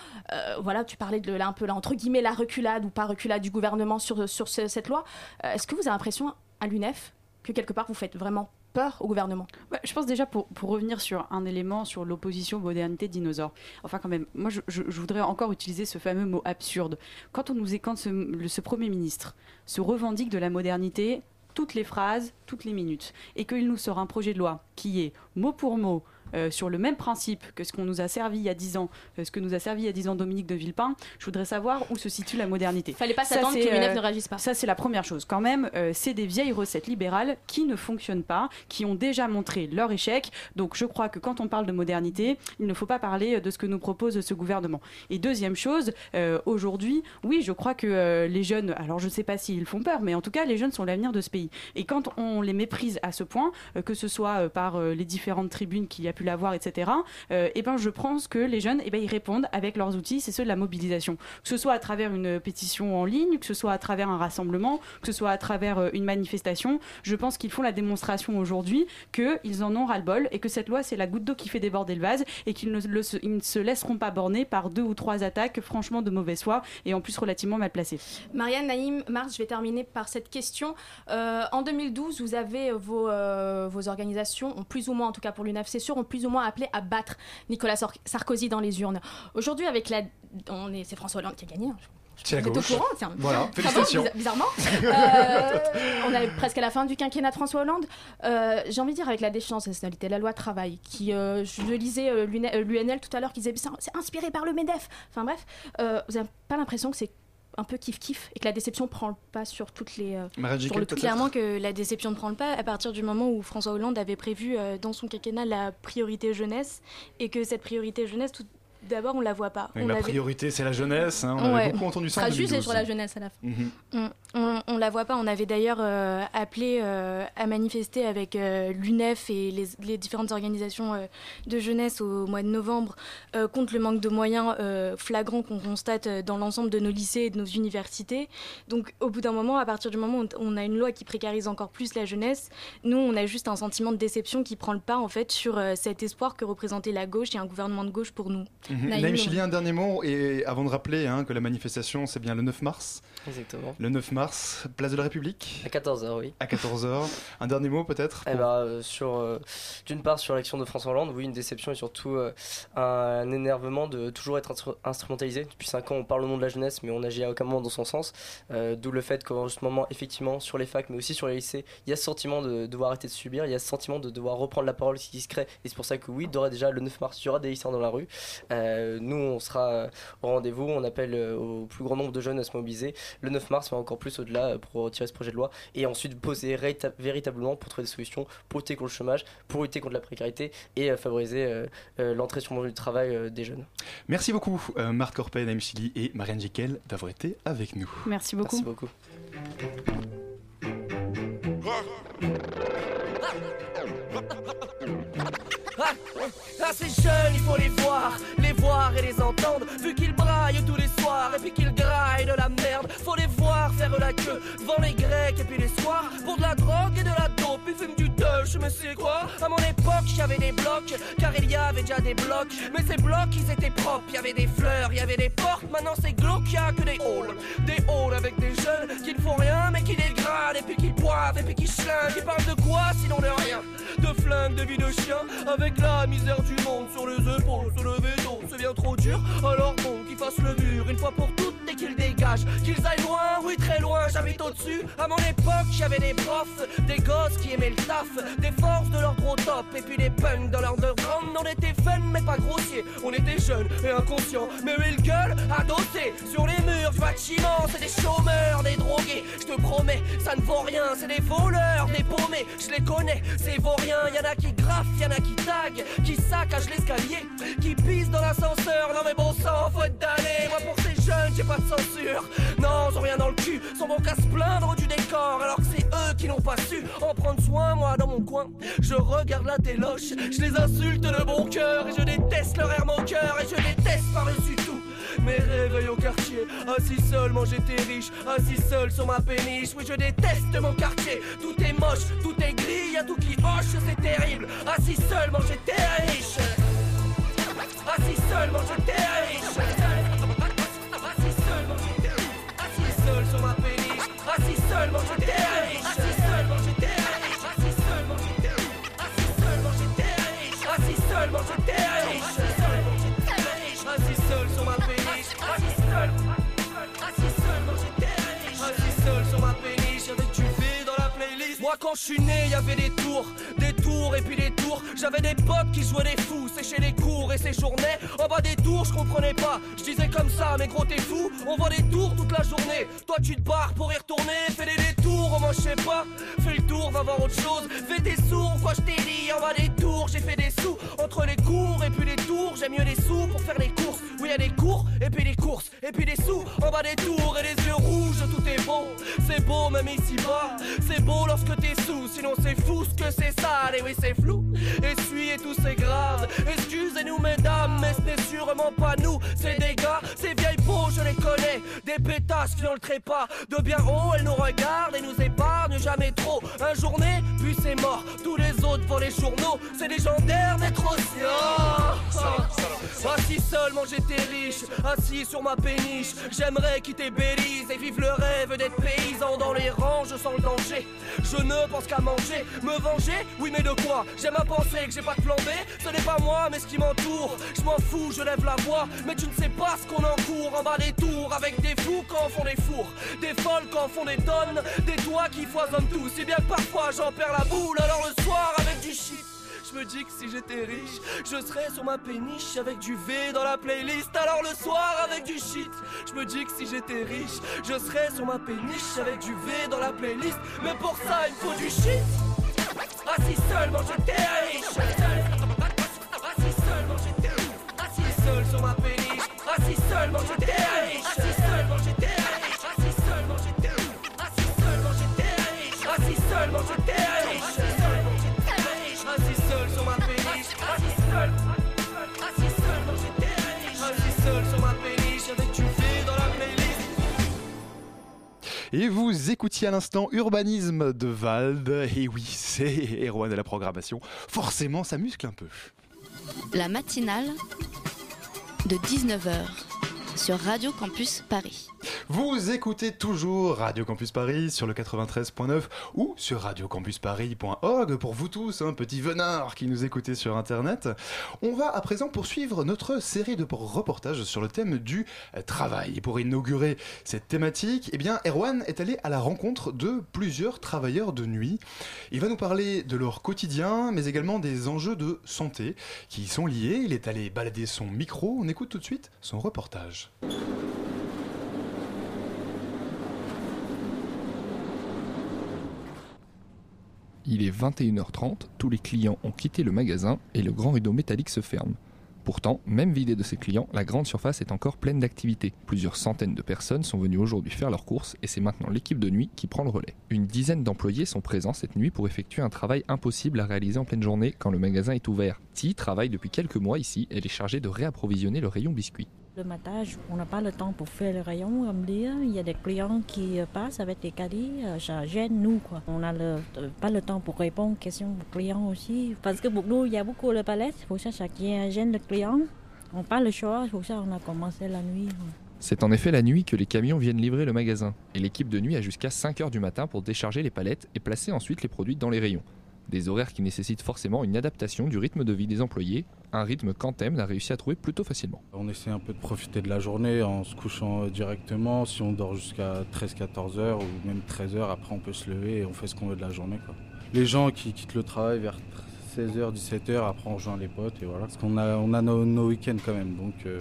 voilà, tu parlais de là, un peu là, entre guillemets, la reculade ou pas reculade du gouvernement sur, sur ce- cette loi. Est-ce que vous avez l'impression à l'UNEF que quelque part vous faites vraiment peur au gouvernement? Ouais, je pense déjà pour, pour revenir sur un élément sur l'opposition modernité dinosaure. Enfin quand même, moi je, je- voudrais encore utiliser ce fameux mot absurde. Quand on nous écante ce, le- ce premier ministre se revendique de la modernité toutes les phrases, toutes les minutes, et qu'il nous sort un projet de loi qui est mot pour mot euh, sur le même principe que ce qu'on nous a servi il y a 10 ans, euh, ce que nous a servi il y a 10 ans Dominique de Villepin, je voudrais savoir où se situe la modernité. Fallait pas s'attendre que l'UNEF euh, ne réagisse pas. Ça, c'est la première chose. Quand même, c'est des vieilles recettes libérales qui ne fonctionnent pas, qui ont déjà montré leur échec. Donc, je crois que quand on parle de modernité, il ne faut pas parler de ce que nous propose ce gouvernement. Et deuxième chose, aujourd'hui, oui, je crois que les jeunes, alors je ne sais pas s'ils font peur, mais en tout cas, les jeunes sont l'avenir de ce pays. Et quand on les méprise à ce point, que ce soit par les différentes tribunes qu'il y a l'avoir, etc., euh, eh ben, je pense que les jeunes, eh ben, ils répondent avec leurs outils, c'est ceux de la mobilisation. Que ce soit à travers une pétition en ligne, que ce soit à travers un rassemblement, que ce soit à travers euh, une manifestation, je pense qu'ils font la démonstration aujourd'hui qu'ils en ont ras-le-bol et que cette loi, c'est la goutte d'eau qui fait déborder le vase et qu'ils ne, ils ne se laisseront pas borner par deux ou trois attaques franchement de mauvaise foi et en plus relativement mal placées. Marianne Naïm, Mars, je vais terminer par cette question. Euh, en 2012, vous avez vos, vos organisations, plus ou moins, en tout cas pour l'UNEF, c'est sûr, ont plus ou moins appelé à battre Nicolas Sar- Sarkozy dans les urnes. Aujourd'hui, avec la, on est, c'est François Hollande qui a gagné. hein. Vous êtes au courant tiens. Voilà, bon, félicitations. bizar- bizarrement. <laughs> Euh, on est presque à la fin du quinquennat de François Hollande. Euh, J'ai envie de dire avec la déchéance de nationalité, la loi travail, qui, euh, je lisais l'UNL tout à l'heure, qui disait c'est inspiré par le Medef. Enfin bref, vous n'avez pas l'impression que c'est un peu kiff kiff et que la déception prend le pas sur toutes les euh, sur le peut-être Clairement que la déception ne prend le pas à partir du moment où François Hollande avait prévu euh, dans son quinquennat la priorité jeunesse et que cette priorité jeunesse, tout d'abord, on la voit pas. On la avait- priorité, c'est la jeunesse. hein, On Ouais. avait beaucoup entendu ça en sera 2012. sur la jeunesse à la fin. Mhm. On, on, on la voit pas. On avait d'ailleurs euh, appelé euh, à manifester avec euh, l'UNEF et les, les différentes organisations euh, de jeunesse au mois de novembre euh, contre le manque de moyens euh, flagrant qu'on constate dans l'ensemble de nos lycées et de nos universités. Donc, au bout d'un moment, à partir du moment où on a une loi qui précarise encore plus la jeunesse, nous, on a juste un sentiment de déception qui prend le pas en fait sur euh, cet espoir que représentait la gauche et un gouvernement de gauche pour nous. Mhm. Naïm, Naïm. Chili, un dernier mot, et avant de rappeler hein, que la manifestation, c'est bien le 9 mars. Exactement. Le 9 mars, place de la République. À 14h, oui. À 14h. <laughs> Un dernier mot peut-être Eh ben, euh, sur, euh, d'une part sur l'action de François Hollande, oui, une déception et surtout euh, un énervement de toujours être instru- instrumentalisé. Depuis 5 ans, on parle au nom de la jeunesse, mais on agit à aucun moment dans son sens. Euh, D'où le fait qu'en ce moment, effectivement, sur les facs, mais aussi sur les lycées, il y a ce sentiment de devoir arrêter de subir, il y a ce sentiment de devoir reprendre la parole qui se crée. Et c'est pour ça que oui, d'ores et déjà, le 9 mars, il y aura des lycéens dans la rue. Euh, nous, on sera euh, au rendez-vous, on appelle euh, au plus grand nombre de jeunes à se mobiliser. Le 9 mars, mais encore plus au-delà pour retirer ce projet de loi et ensuite poser véritablement pour trouver des solutions pour lutter contre le chômage, pour lutter contre la précarité et favoriser l'entrée sur le monde du travail des jeunes. Merci beaucoup, Marc Corpet, Naïm Chili et Marianne Jiquel d'avoir été avec nous. Merci beaucoup. Merci beaucoup. Ah, ces jeunes, il faut les voir, les voir et les entendre. Vu qu'ils braillent tous les soirs et puis qu'ils graillent de la merde. Faut les voir faire la queue devant les grecs et puis les soirs. Pour de la drogue et de la dope, ils fument du touch, mais c'est quoi À mon époque, j'avais des blocs, car il y avait déjà des blocs. Mais ces blocs, ils étaient propres, il y avait des fleurs, il y avait des portes. Maintenant, c'est glauque, y a que des halls. Des halls avec des jeunes qui ne font rien, mais qui dégradent et puis qui boivent et puis qui schlinguent. Ils parlent de quoi sinon de rien? De flingues, de vie de chien, avec la misère du monde sur les épaules, se lever tôt, c'est bien trop dur. Alors bon, qu'ils fassent le mur une fois pour toutes et qu'ils dégagent. Qu'ils aillent loin, oui très loin, j'habite au-dessus. À mon époque, j'avais des profs, des gosses qui aimaient le taf, des forces de leur gros top, et puis des punks dans leur underground. On était fun, mais pas grossier. On était jeunes et inconscients, mais eux, ils gueulent adossés sur les murs du bâtiment. C'est des chômeurs, des drogués. Je te promets, ça ne vaut rien. C'est des voleurs, des paumés. Je les connais, c'est vaurien. Y en a qui graffent, y en a qui taguent, qui saccagent l'escalier, qui pissent dans l'ascenseur. Non mais bon sang, faut être d'aller. Moi pour ces j'ai pas de censure. Non, ils ont rien dans le cul, sont bons qu'à se plaindre du décor. Alors que c'est eux qui n'ont pas su en prendre soin, moi dans mon coin. Je regarde la téloche, je les insulte de bon cœur. Et je déteste leur air moqueur, et je déteste par-dessus tout. Mes réveils au quartier, assis seul, manger tes riches, assis seul sur ma péniche. Oui, je déteste mon quartier. Tout est moche, tout est gris, y'a tout qui hoche, c'est terrible. Assis seul, manger tes riches. Assis seul, manger tes riches. Assis seul, manger tes riches. Assis seul, manger tes riches. Assis seul, manger tes riches. Assis seul, sur ma péniche. Assis seul. Assis seul, manger tes riches. Assis seul sur ma péniche V dans la playlist. Moi quand je suis né, y avait des tours, des tours et puis des tours. J'avais des potes qui jouaient des fous, séchaient les cours et séjournaient. En bas des tours, je comprenais pas. Je disais comme ça, mais gros t'es fou. On voit des tours toute la journée. Toi tu te barres pour y retourner, fais des détours, moi je sais pas. Fais le tour, va voir autre chose. Fais tes sourds, quoi je t'ai dit. En bas des tours, j'ai fait des sous. Entre les cours et puis les tours, j'aime mieux les sous pour faire les courses. Oui, y a des cours et puis les courses. Et puis des sous en bas des tours et les yeux rouges, tout est beau. C'est beau même ici bas. C'est beau lorsque t'es sous, sinon c'est fou ce que c'est sale. Et oui, c'est flou. Essuyez tout, c'est grave. Excusez-nous, mesdames, mais ce n'est sûrement pas nous. C'est des gars, ces vieilles peaux, je les connais. Des pétasses qui n'ont le trépas. De bien haut, elles nous regardent et nous épargnent jamais trop. Un journée, puis c'est mort. Tous les autres vont les journaux. C'est légendaire d'être aussi. Oh. Assis seul, manger tes riches. Assis sur ma péniche. J'aimerais quitter Belize et vivre le rêve d'être paysan dans les rangs. Je sens le danger. Je ne pense qu'à manger. Me venger Oui, mais de quoi? J'aime penser que j'ai pas de plan B. Ce n'est pas moi, mais ce qui m'entoure. Je m'en fous, je lève la voix. Mais tu ne sais pas ce qu'on encourt en bas des tours. Avec des fous quand font des fours. Des folles quand font des tonnes. Des toits qui foisonnent tout. Si bien parfois j'en perds la boule. Alors le soir, avec du shit. Je me dis que si j'étais riche, je serais sur ma péniche avec du V dans la playlist. Alors le soir avec du shit, je me dis que si j'étais riche, je serais sur ma péniche avec du V dans la playlist. Mais pour ça, il faut du shit. Assis seul, manger tes riches. Assis seul, manger tes riches. Assis seul sur ma péniche. Assis seul, manger tes Et vous écoutiez à l'instant Urbanisme de Vald. Et oui, c'est Erwan à la programmation. Forcément, ça muscle un peu. La matinale de 19h sur Radio Campus Paris. Vous écoutez toujours Radio Campus Paris sur le 93.9 ou sur radiocampusparis.org pour vous tous, un petit venard qui nous écoutez sur Internet. On va à présent poursuivre notre série de reportages sur le thème du travail. Et pour inaugurer cette thématique, eh bien, Erwan est allé à la rencontre de plusieurs travailleurs de nuit. Il va nous parler de leur quotidien, mais également des enjeux de santé qui y sont liés. Il est allé balader son micro. On écoute tout de suite son reportage. Il est 21h30, tous les clients ont quitté le magasin et le grand rideau métallique se ferme. Pourtant, même vidée de ses clients, la grande surface est encore pleine d'activités. Plusieurs centaines de personnes sont venues aujourd'hui faire leurs courses et c'est maintenant l'équipe de nuit qui prend le relais. Une dizaine d'employés sont présents cette nuit pour effectuer un travail impossible à réaliser en pleine journée quand le magasin est ouvert. Ti travaille depuis quelques mois ici, elle est chargée de réapprovisionner le rayon biscuits. Matin, on n'a pas le temps pour faire le rayon, comme dire. Il y a des clients qui euh, passent avec des caddies, euh, ça gêne nous. On n'a euh, pas le temps pour répondre aux questions des clients aussi. Parce que nous, il y a beaucoup de palettes, pour ça ça gêne le client. On n'a pas le choix, pour ça qu'on a commencé la nuit. C'est en effet la nuit que les camions viennent livrer le magasin, et l'équipe de nuit a jusqu'à 5h du matin pour décharger les palettes et placer ensuite les produits dans les rayons. Des horaires qui nécessitent forcément une adaptation du rythme de vie des employés, un rythme qu'Anthem a réussi à trouver plutôt facilement. On essaie un peu de profiter de la journée en se couchant euh, directement. Si on dort jusqu'à 13-14 heures ou même 13 heures, après on peut se lever et on fait ce qu'on veut de la journée. Les gens qui quittent le travail vers 16h, 17h, après on rejoint les potes et voilà. Parce qu'on a, nos week-ends quand même. Donc euh,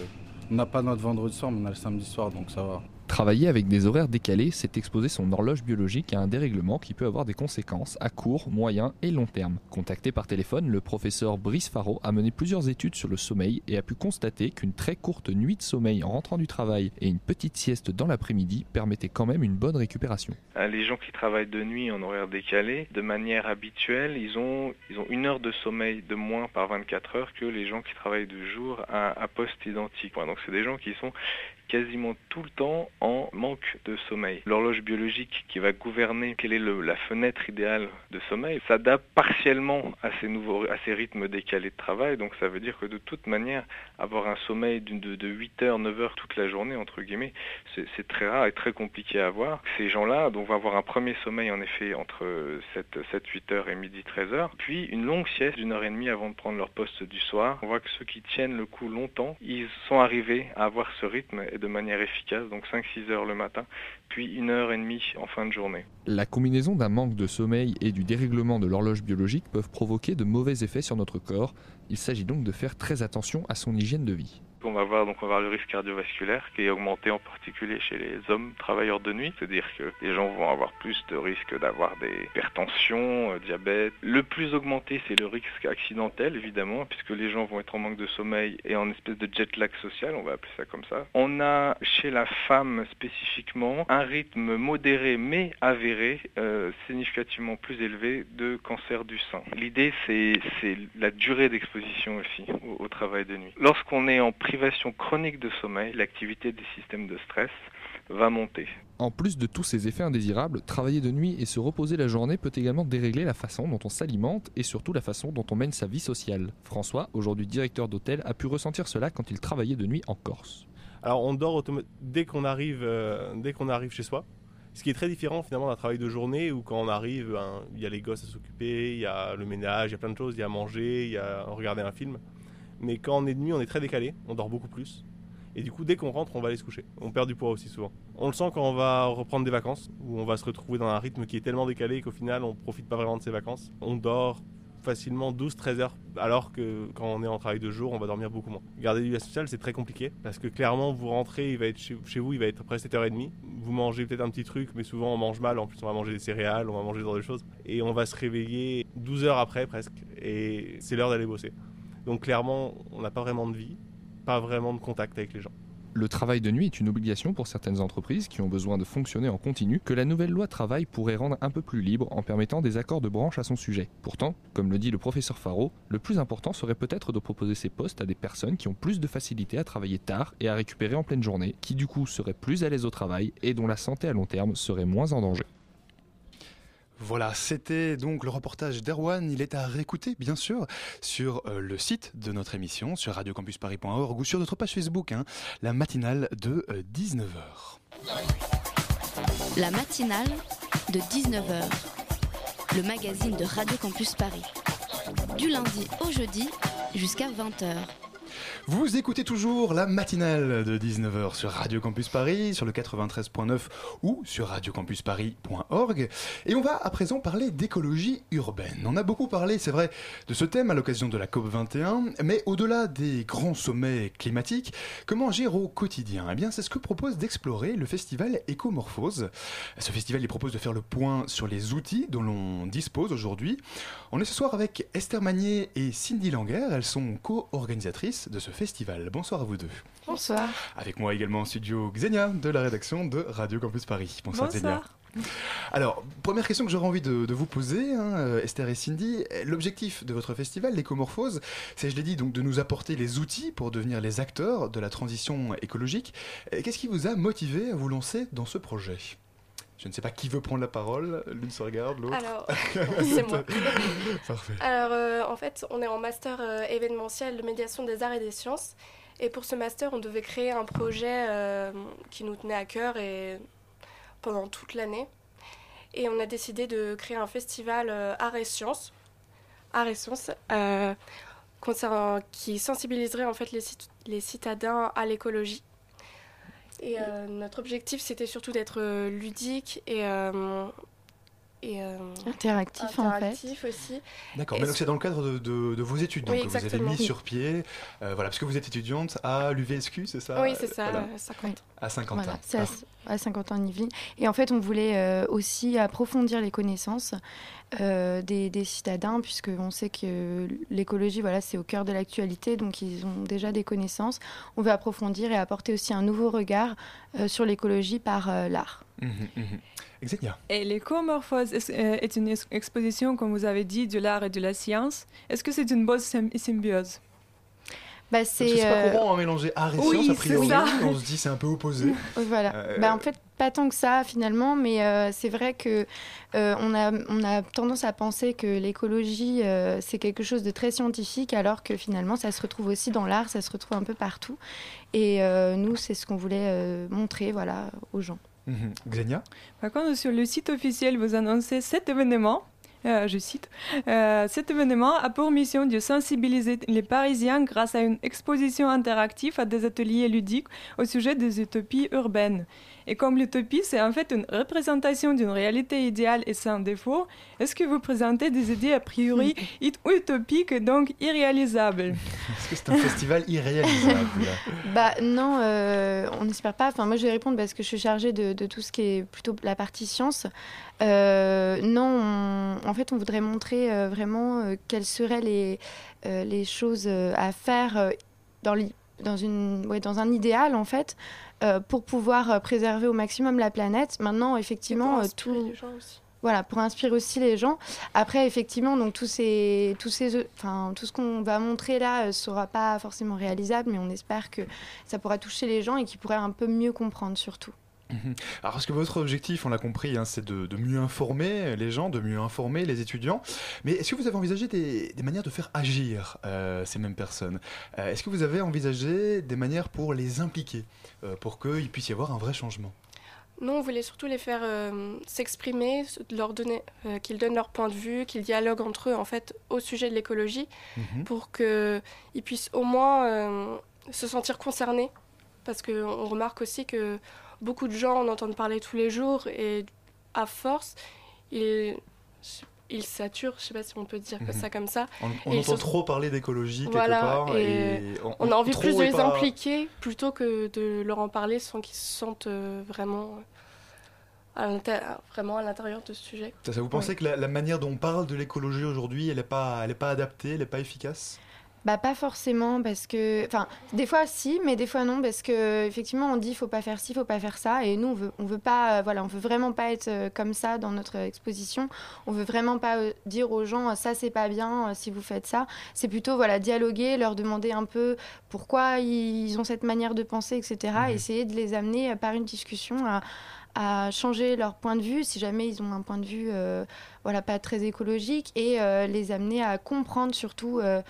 on n'a pas notre vendredi soir, mais on a le samedi soir, donc ça va. Travailler avec des horaires décalés, c'est exposer son horloge biologique à un dérèglement qui peut avoir des conséquences à court, moyen et long terme. Contacté par téléphone, le professeur Brice Faro a mené plusieurs études sur le sommeil et a pu constater qu'une très courte nuit de sommeil en rentrant du travail et une petite sieste dans l'après-midi permettaient quand même une bonne récupération. Euh, Les gens qui travaillent de nuit en horaire décalé, de manière habituelle, ils ont, ils ont une heure de sommeil de moins par 24 heures que les gens qui travaillent de jour à, à poste identique. Donc c'est des gens qui sont quasiment tout le temps en manque de sommeil. L'horloge biologique qui va gouverner quelle est la fenêtre idéale de sommeil s'adapte partiellement à ces rythmes décalés de travail. Donc ça veut dire que de toute manière, avoir un sommeil de, de 8 heures, 9 heures toute la journée, entre guillemets, c'est très rare et très compliqué à avoir. Ces gens-là vont avoir un premier sommeil en effet entre 7-8 heures et midi 13 heures, puis une longue sieste d'une heure et demie avant de prendre leur poste du soir. On voit que ceux qui tiennent le coup longtemps, ils sont arrivés à avoir ce rythme de manière efficace, donc 5-6 heures le matin, puis une heure et demie en fin de journée. La combinaison d'un manque de sommeil et du dérèglement de l'horloge biologique peuvent provoquer de mauvais effets sur notre corps. Il s'agit donc de faire très attention à son hygiène de vie. On va voir donc on va voir le risque cardiovasculaire qui est augmenté en particulier chez les hommes travailleurs de nuit, c'est-à-dire que les gens vont avoir plus de risques d'avoir des hypertensions, euh, diabète. Le plus augmenté c'est le risque accidentel évidemment puisque les gens vont être en manque de sommeil et en espèce de jet lag social, on va appeler ça comme ça. On a chez la femme spécifiquement un rythme modéré mais avéré euh, significativement plus élevé de cancer du sein. L'idée c'est la durée d'exposition aussi au, travail de nuit. Lorsqu'on est en chronique de sommeil, l'activité des systèmes de stress va monter. En plus de tous ces effets indésirables, travailler de nuit et se reposer la journée peut également dérégler la façon dont on s'alimente et surtout la façon dont on mène sa vie sociale. François, aujourd'hui directeur d'hôtel, a pu ressentir cela quand il travaillait de nuit en Corse. Alors on dort dès qu'on arrive, euh, dès qu'on arrive chez soi. Ce qui est très différent finalement d'un travail de journée où quand on arrive, ben, il y a les gosses à s'occuper, il y a le ménage, il y a plein de choses, il y a à manger, il y a à regarder un film. Mais quand on est de nuit, on est très décalé, on dort beaucoup plus. Et du coup, dès qu'on rentre, on va aller se coucher. On perd du poids aussi souvent. On le sent quand on va reprendre des vacances, où on va se retrouver dans un rythme qui est tellement décalé qu'au final, on profite pas vraiment de ses vacances. On dort facilement 12-13 heures, alors que quand on est en travail de jour, on va dormir beaucoup moins. Garder du lien social, c'est très compliqué, parce que clairement, vous rentrez, il va être chez, vous, il va être après 7h30. Vous mangez peut-être un petit truc, mais souvent on mange mal, en plus on va manger des céréales, on va manger ce genre choses. Et on va se réveiller 12 heures après presque, et c'est l'heure d'aller bosser. Donc clairement, on n'a pas vraiment de vie, pas vraiment de contact avec les gens. Le travail de nuit est une obligation pour certaines entreprises qui ont besoin de fonctionner en continu que la nouvelle loi travail pourrait rendre un peu plus libre en permettant des accords de branche à son sujet. Pourtant, comme le dit le professeur Faro, le plus important serait peut-être de proposer ces postes à des personnes qui ont plus de facilité à travailler tard et à récupérer en pleine journée, qui du coup seraient plus à l'aise au travail et dont la santé à long terme serait moins en danger. Voilà, c'était donc le reportage d'Erwan. Il est à réécouter, bien sûr, sur euh, le site de notre émission, sur radiocampusparis.org ou sur notre page Facebook, hein, la matinale de 19h. La matinale de 19h, le magazine de Radio Campus Paris. Du lundi au jeudi jusqu'à 20h. Vous écoutez toujours la matinale de 19h sur Radio Campus Paris, sur le 93.9 ou sur radiocampusparis.org. Et on va à présent parler d'écologie urbaine. On a beaucoup parlé, c'est vrai, de ce thème à l'occasion de la COP21, mais au-delà des grands sommets climatiques, comment agir au quotidien? Eh bien, c'est ce que propose d'explorer le festival Écomorphose. Ce festival, il propose de faire le point sur les outils dont l'on dispose aujourd'hui. On est ce soir avec Esther Magnier et Cindy Langer, elles sont co-organisatrices de ce festival. Bonsoir à vous deux. Bonsoir. Avec moi également en studio Xenia de la rédaction de Radio Campus Paris. Bonsoir, Xenia. Alors, première question que j'aurais envie de, de vous poser, hein, euh, Esther et Cindy. L'objectif de votre festival, l'écomorphose, c'est, je l'ai dit, donc de nous apporter les outils pour devenir les acteurs de la transition écologique. Euh, Qu'est-ce qui vous a motivé à vous lancer dans ce projet? Je ne sais pas qui veut prendre la parole. L'une se regarde, l'autre. Alors, <laughs> <laughs> c'est moi. <laughs> Parfait. Alors, euh, en fait, on est en master euh, événementiel de médiation des arts et des sciences. Et pour ce master, on devait créer un projet euh, qui nous tenait à cœur et pendant toute l'année. Et on a décidé de créer un festival arts et sciences, arts et sciences, concernant- qui sensibiliserait en fait les, cit- les citadins à l'écologie. Et euh, notre objectif, c'était surtout d'être euh, ludique et, euh, et euh, Interactif, en fait. interactif aussi. D'accord, mais donc c'est dans le cadre de, de- de vos études donc, Oui, que vous avez mis sur pied. Euh, voilà, parce que vous êtes étudiante à l'UVSQ, c'est ça? Oui, c'est ça, Voilà. à 50. À 50 Voilà, ans. c'est à, à 50 ans en Yvelines. Et en fait, on voulait euh, aussi approfondir les connaissances euh, des, des citadins, puisqu'on sait que l'écologie, voilà, c'est au cœur de l'actualité, donc ils ont déjà des connaissances. On veut approfondir et apporter aussi un nouveau regard euh, sur l'écologie par euh, l'art. Mhm, mhm. Xenia Et l'écomorphose est, une ex- exposition, comme vous avez dit, de l'art et de la science. Est-ce que c'est une bonne sym- symbiose? Bah, c'est pas euh, courant à mélanger art et oui, science, a c'est priori. ça. On se dit c'est un peu opposé. <laughs> Voilà. Euh, Bah, en fait, pas tant que ça finalement, mais euh, c'est vrai que euh, on, a, on a tendance à penser que l'écologie euh, c'est quelque chose de très scientifique, alors que finalement ça se retrouve aussi dans l'art, ça se retrouve un peu partout. Et euh, nous, c'est ce qu'on voulait euh, montrer, voilà, aux gens. Mhm. Xenia? Par contre, sur le site officiel, vous annoncez cet événement. Euh, je cite, euh, cet événement a pour mission de sensibiliser les Parisiens grâce à une exposition interactive à des ateliers ludiques au sujet des utopies urbaines. Et comme l'utopie, c'est en fait une représentation d'une réalité idéale et sans défaut, est-ce que vous présentez des idées a priori <laughs> ut- utopiques et donc irréalisables? Est-ce que c'est un festival irréalisable? <laughs> Bah non, euh, on n'espère pas. Enfin, moi, je vais répondre parce que je suis chargée de, de tout ce qui est plutôt la partie science. Euh, non, on- en fait, on voudrait montrer euh, vraiment euh, quelles seraient les, euh, les choses euh, à faire euh, dans, une, ouais, dans un idéal, en fait, euh, pour pouvoir euh, préserver au maximum la planète. Maintenant, effectivement, euh, tout... les gens aussi. Voilà, pour inspirer aussi les gens. Après, effectivement, donc tous ces, tous ces, enfin, tout ce qu'on va montrer là ne sera pas forcément réalisable, mais on espère que ça pourra toucher les gens et qu'ils pourraient un peu mieux comprendre surtout. Mhm. Alors, parce que votre objectif, on l'a compris, hein, c'est de, de mieux informer les gens, de mieux informer les étudiants. Mais est-ce que vous avez envisagé des, des manières de faire agir euh, ces mêmes personnes? Euh, Est-ce que vous avez envisagé des manières pour les impliquer, euh, pour qu'il puisse y avoir un vrai changement? Nous, on voulait surtout les faire euh, s'exprimer, se- leur donner, euh, qu'ils donnent leur point de vue, qu'ils dialoguent entre eux en fait au sujet de l'écologie, Mhm. pour qu'ils puissent au moins euh, se sentir concernés, parce qu'on remarque aussi que beaucoup de gens en entendent parler tous les jours et à force, ils, ils saturent, je sais pas si on peut dire Mhm. ça comme ça. On, on entend se- trop parler d'écologie quelque Voilà, part. et on, on a envie plus de les pas- impliquer plutôt que de leur en parler sans qu'ils se sentent euh, vraiment, euh, à vraiment à l'intérieur de ce sujet. Ça, ça vous pensez Ouais. que la, la manière dont on parle de l'écologie aujourd'hui, elle n'est pas, elle est pas adaptée, elle n'est pas efficace? Bah pas forcément parce que, enfin, des fois si, mais des fois non parce que effectivement on dit faut pas faire ci, faut pas faire ça, et nous on veut, on veut pas, euh, voilà, on veut vraiment pas être euh, comme ça dans notre exposition. On veut vraiment pas euh, dire aux gens ça c'est pas bien si vous faites ça. C'est plutôt voilà dialoguer, leur demander un peu pourquoi ils ont cette manière de penser, etc. Essayer de les amener par une discussion à à changer leur point de vue si jamais ils ont un point de vue euh, voilà pas très écologique et euh, les amener à comprendre surtout euh,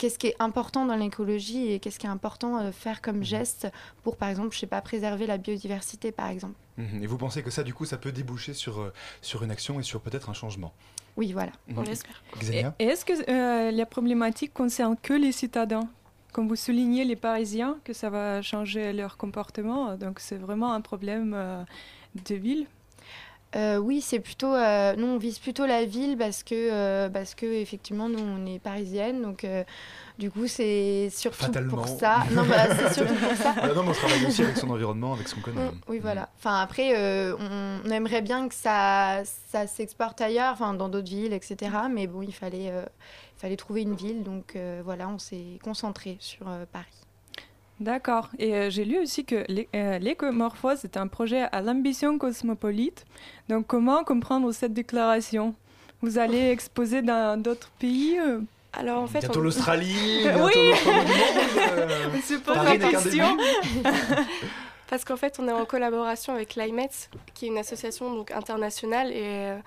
qu'est-ce qui est important dans l'écologie et qu'est-ce qui est important à faire comme geste pour par exemple je sais pas préserver la biodiversité par exemple. Mhm. Et vous pensez que ça, du coup, ça peut déboucher sur, euh, sur une action et sur peut-être un changement? Oui voilà. Mhm. Xenia? Et est-ce que euh, la problématique concerne que les citadins? Comme vous soulignez, les Parisiens, que ça va changer leur comportement, donc c'est vraiment un problème euh, de ville Euh, oui, c'est plutôt. euh, nous, on vise plutôt la ville parce que, euh, parce que effectivement, nous, on est parisienne. Donc, du coup, c'est surtout pour ça. Non, bah, c'est surtout pour ça. <laughs> Non, mais on travaille aussi avec son environnement, avec qu'on connaît. Mm, Oui, voilà. Enfin, après, on, on aimerait bien que ça, ça s'exporte ailleurs, enfin, dans d'autres villes, etc. Mais bon, il fallait, il fallait trouver une ville. Donc, voilà, on s'est concentré sur Paris. D'accord. Et euh, j'ai lu aussi que euh, l'écomorphose est un projet à l'ambition cosmopolite. Donc, comment comprendre cette déclaration? Vous allez exposer dans d'autres pays euh? Alors, en fait, Bientôt on- l'Australie, <laughs> bientôt oui le <laughs> pose Paris la question. <laughs> Parce qu'en fait, on est en collaboration avec Climate, qui est une association donc, internationale, et euh,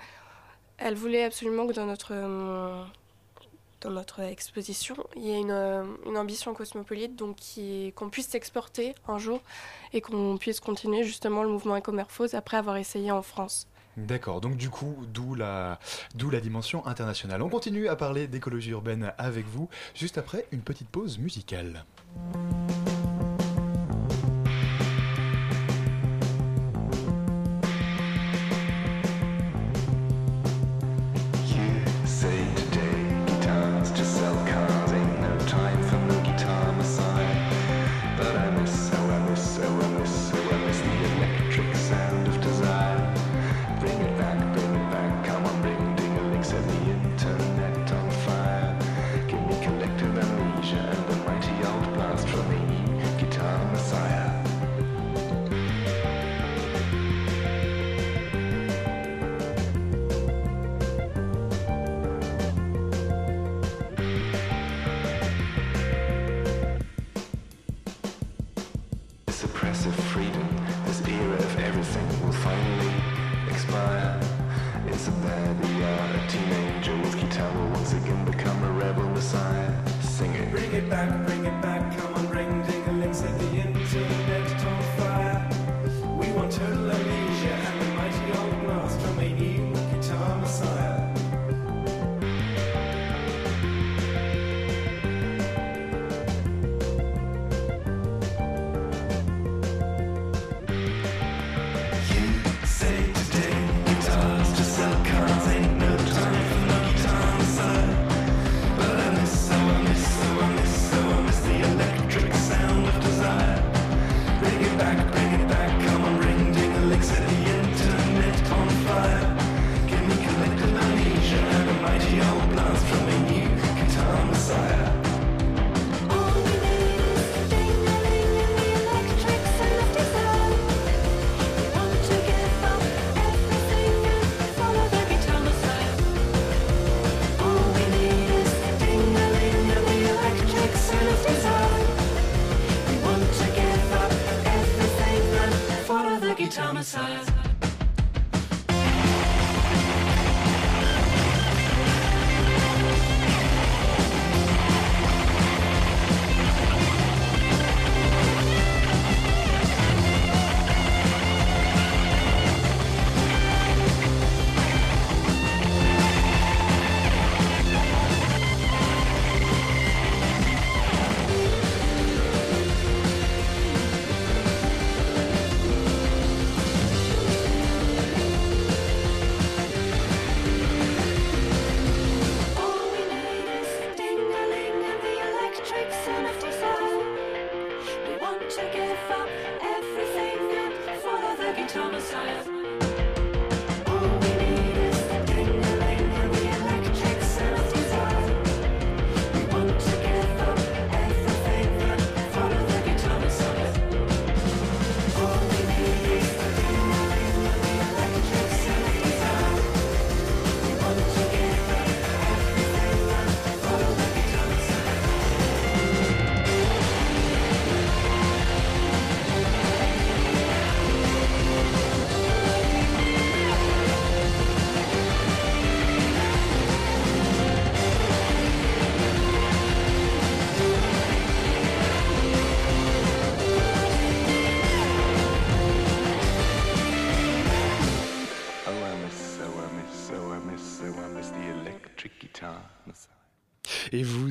elle voulait absolument que dans notre, euh, dans notre exposition, il y ait une, euh, ambition cosmopolite, donc qu'on puisse s'exporter un jour et qu'on puisse continuer justement le mouvement écomorphose après avoir essayé en France. D'accord, donc du coup, d'où la, la dimension internationale. On continue à parler d'écologie urbaine avec vous, juste après une petite pause musicale.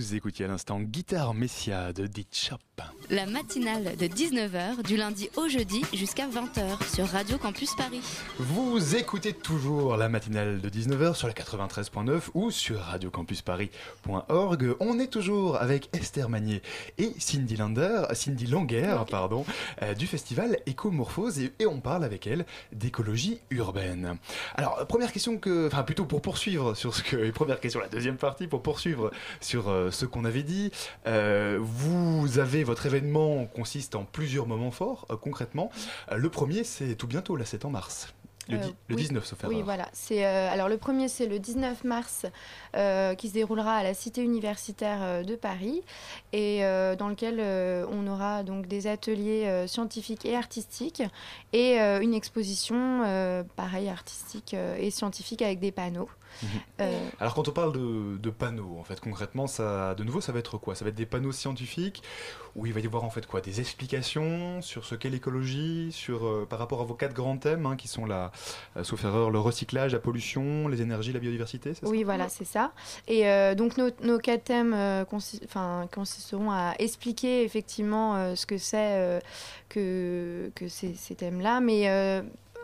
Vous écoutiez à l'instant Guitare Messia de Dit Shop. La matinale de 19h du lundi au jeudi jusqu'à 20h sur Radio Campus Paris. Vous écoutez toujours la matinale de 19h sur la 93.9 ou sur radiocampusparis.org. On est toujours avec Esther Magnier et Cindy Lander, Cindy Langer, pardon, euh, du festival Écomorphose et, et on parle avec elle d'écologie urbaine. Alors, première question que, enfin plutôt pour poursuivre sur ce que, première question, la deuxième partie pour poursuivre sur euh, ce qu'on avait dit. Euh, vous avez votre événement consiste en plusieurs moments forts, euh, concrètement. Euh, le premier, c'est tout bientôt, là, c'est en mars. Le, Euh, le oui. 19, sauf Oui, erreur. voilà. C'est euh, alors le premier, c'est le 19 mars, euh, qui se déroulera à la Cité universitaire euh, de Paris, et euh, dans lequel on aura donc des ateliers scientifiques et artistiques, et une exposition, pareil, artistique et scientifique avec des panneaux. Mhm. Euh, Alors quand on parle de, de panneaux, en fait concrètement, ça, de nouveau, ça va être quoi? Ça va être des panneaux scientifiques où il va y avoir en fait quoi? Des explications sur ce qu'est l'écologie, sur euh, par rapport à vos quatre grands thèmes hein, qui sont la, euh, sauf erreur, le recyclage, la pollution, les énergies, la biodiversité. ça? Oui, voilà, c'est ça. Et euh, donc nos, nos quatre thèmes euh, enfin, consisteront à expliquer effectivement euh, ce que c'est euh, que, que ces, ces thèmes-là, mais euh,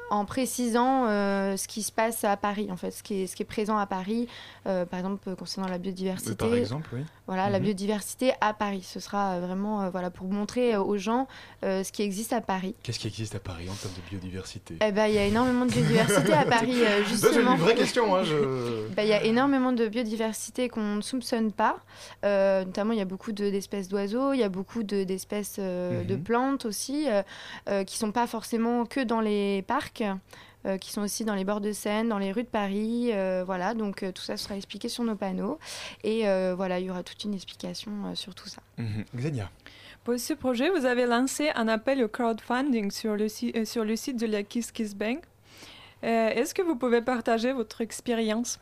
en précisant euh, ce qui se passe à Paris, en fait, ce qui est, ce qui est présent à Paris, euh, par exemple concernant la biodiversité. Euh, par exemple, oui. Voilà, la Mhm. biodiversité à Paris. Ce sera euh, vraiment euh, voilà, pour montrer euh, aux gens euh, ce qui existe à Paris. Qu'est-ce qui existe à Paris en termes de biodiversité? Eh ben, il y a énormément de biodiversité à Paris, euh, <laughs> Ça, C'est justement. une vraie question. Hein, je... <laughs> Bah, Il y a énormément de biodiversité qu'on ne soupçonne pas. Euh, notamment, il y a beaucoup de- d'espèces d'oiseaux, il y a beaucoup de- d'espèces euh, de Mhm. plantes aussi, euh, euh, qui sont pas forcément que dans les parcs. Euh, qui sont aussi dans les bords de Seine, dans les rues de Paris, euh, voilà. Donc euh, tout ça sera expliqué sur nos panneaux et euh, voilà, il y aura toute une explication euh, sur tout ça. Mhm. Xenia. Pour ce projet, vous avez lancé un appel au crowdfunding sur le, si- euh, sur le site de la Kiss Kiss Bank. Euh, Est-ce que vous pouvez partager votre expérience?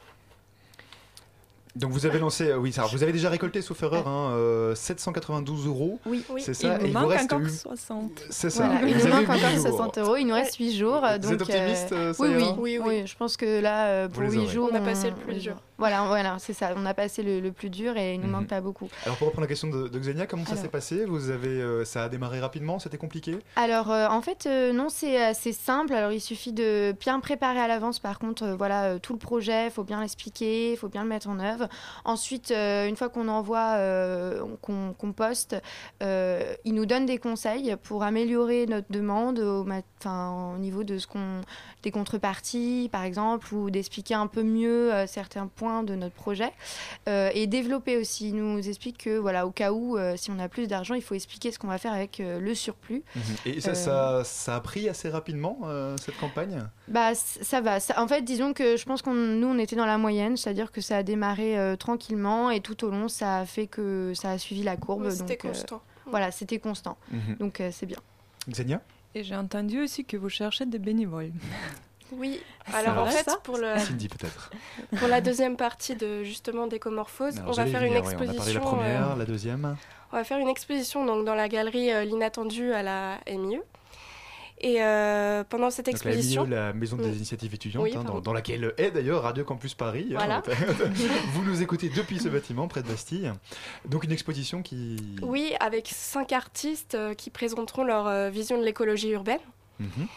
Donc vous avez lancé, euh, oui, ça, vous avez déjà récolté, sauf erreur, hein, euh, 792 euros. Oui, c'est ça. Il et nous manque reste encore eu- 60. C'est ça. Il nous manque encore jours. 60 euros. Il nous reste 8 jours. Vous donc, êtes optimiste, euh, ça oui, oui, oui, Je pense que là, pour les 8 aurez. jours, On a passé le plus dur. Voilà, voilà, c'est ça. On a passé le, le plus dur et il nous Mhm. manque pas beaucoup. Alors pour reprendre la question de, de Xenia, comment ça s'est passé? Vous avez, euh, ça a démarré rapidement, c'était compliqué? Alors, euh, en fait, euh, non, c'est assez simple. Alors, il suffit de bien préparer à l'avance. Par contre, euh, voilà, euh, tout le projet, il faut bien l'expliquer, il faut bien le mettre en œuvre. Ensuite, euh, une fois qu'on envoie, euh, qu'on poste, euh, ils nous donnent des conseils pour améliorer notre demande au, mat- enfin, au niveau de ce qu'on, des contreparties, par exemple, ou d'expliquer un peu mieux certains points de notre projet et développer aussi. Ils nous expliquent que, voilà, au cas où, si on a plus d'argent, il faut expliquer ce qu'on va faire avec le surplus. Et ça, ça, ça a pris assez rapidement, cette campagne? Bah ça va. Ça- en fait, disons que je pense qu'on nous on était dans la moyenne, c'est-à-dire que ça a démarré euh, tranquillement et tout au long ça a fait que ça a suivi la courbe. C'était donc, euh, constant. voilà, c'était constant. Mhm. Donc euh, c'est bien. Xenia? Et j'ai entendu aussi que vous cherchez des bénévoles. <laughs> Oui, C'est alors en fait, pour, le, Cindy peut-être. <laughs> pour la deuxième partie de justement d'écomorphose, Alors, on va faire une exposition. On a parlé de la première, euh, la deuxième. On va faire une exposition donc, dans la galerie euh, L'Inattendu à la MIE. Et euh, pendant cette Donc la exposition. MIE, la maison des Oui. initiatives étudiantes, Oui, hein, dans, laquelle est d'ailleurs Radio Campus Paris. hein. Voilà. <laughs> <laughs> Vous nous écoutez depuis ce bâtiment, près de Bastille. Donc une exposition qui... Oui, avec cinq artistes euh, qui présenteront leur euh, vision de l'écologie urbaine. Mhm.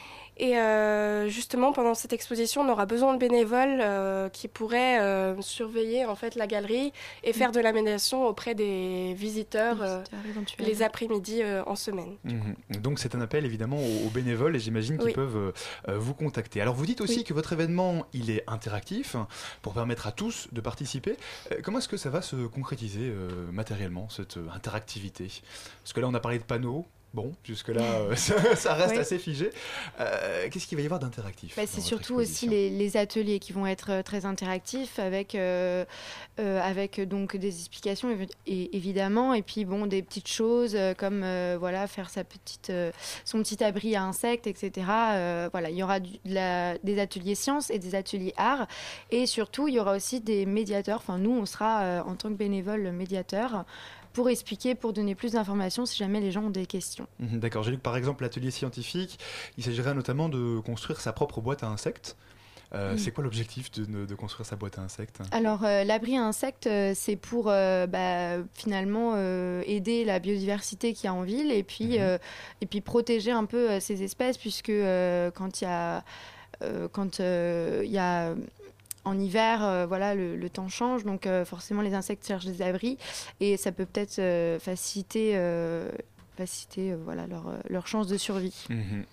Et euh, justement, pendant cette exposition, on aura besoin de bénévoles euh, qui pourraient euh, surveiller en fait la galerie et faire de la médiation auprès des visiteurs euh, les après-midi euh, en semaine. Mhm. Donc c'est un appel évidemment aux, aux bénévoles et j'imagine qu'ils Oui. peuvent vous contacter. Alors vous dites aussi Oui. que votre événement il est interactif pour permettre à tous de participer. Euh, comment est-ce que ça va se concrétiser euh, matériellement cette interactivité? Parce que là on a parlé de panneaux. Bon, jusque-là, <laughs> euh, ça, ça reste assez figé. Euh, Qu'est-ce qu'il va y avoir d'interactif Bah, c'est surtout aussi les, les ateliers qui vont être euh, très interactifs avec, euh, avec donc des explications et, évidemment et puis bon des petites choses comme voilà faire sa petite son petit abri à insectes etc. Voilà il y aura du- de la- des ateliers sciences et des ateliers arts et surtout il y aura aussi des médiateurs. Enfin nous on sera en tant que bénévole médiateur pour expliquer, pour donner plus d'informations si jamais les gens ont des questions. Mhm, D'accord, j'ai lu que par exemple l'atelier scientifique, il s'agirait notamment de construire sa propre boîte à insectes. Euh. C'est quoi l'objectif de, de construire sa boîte à insectes? Alors, euh, l'abri à insectes, euh, c'est pour bah, finalement aider la biodiversité qu'il y a en ville et puis, euh, et puis protéger un peu ces espèces, puisque quand il y a. quand il y a en hiver, euh, voilà, le, le temps change, donc euh, forcément les insectes cherchent des abris et ça peut peut-être euh, faciliter, faciliter voilà, leur, leur chance de survie. Mhm.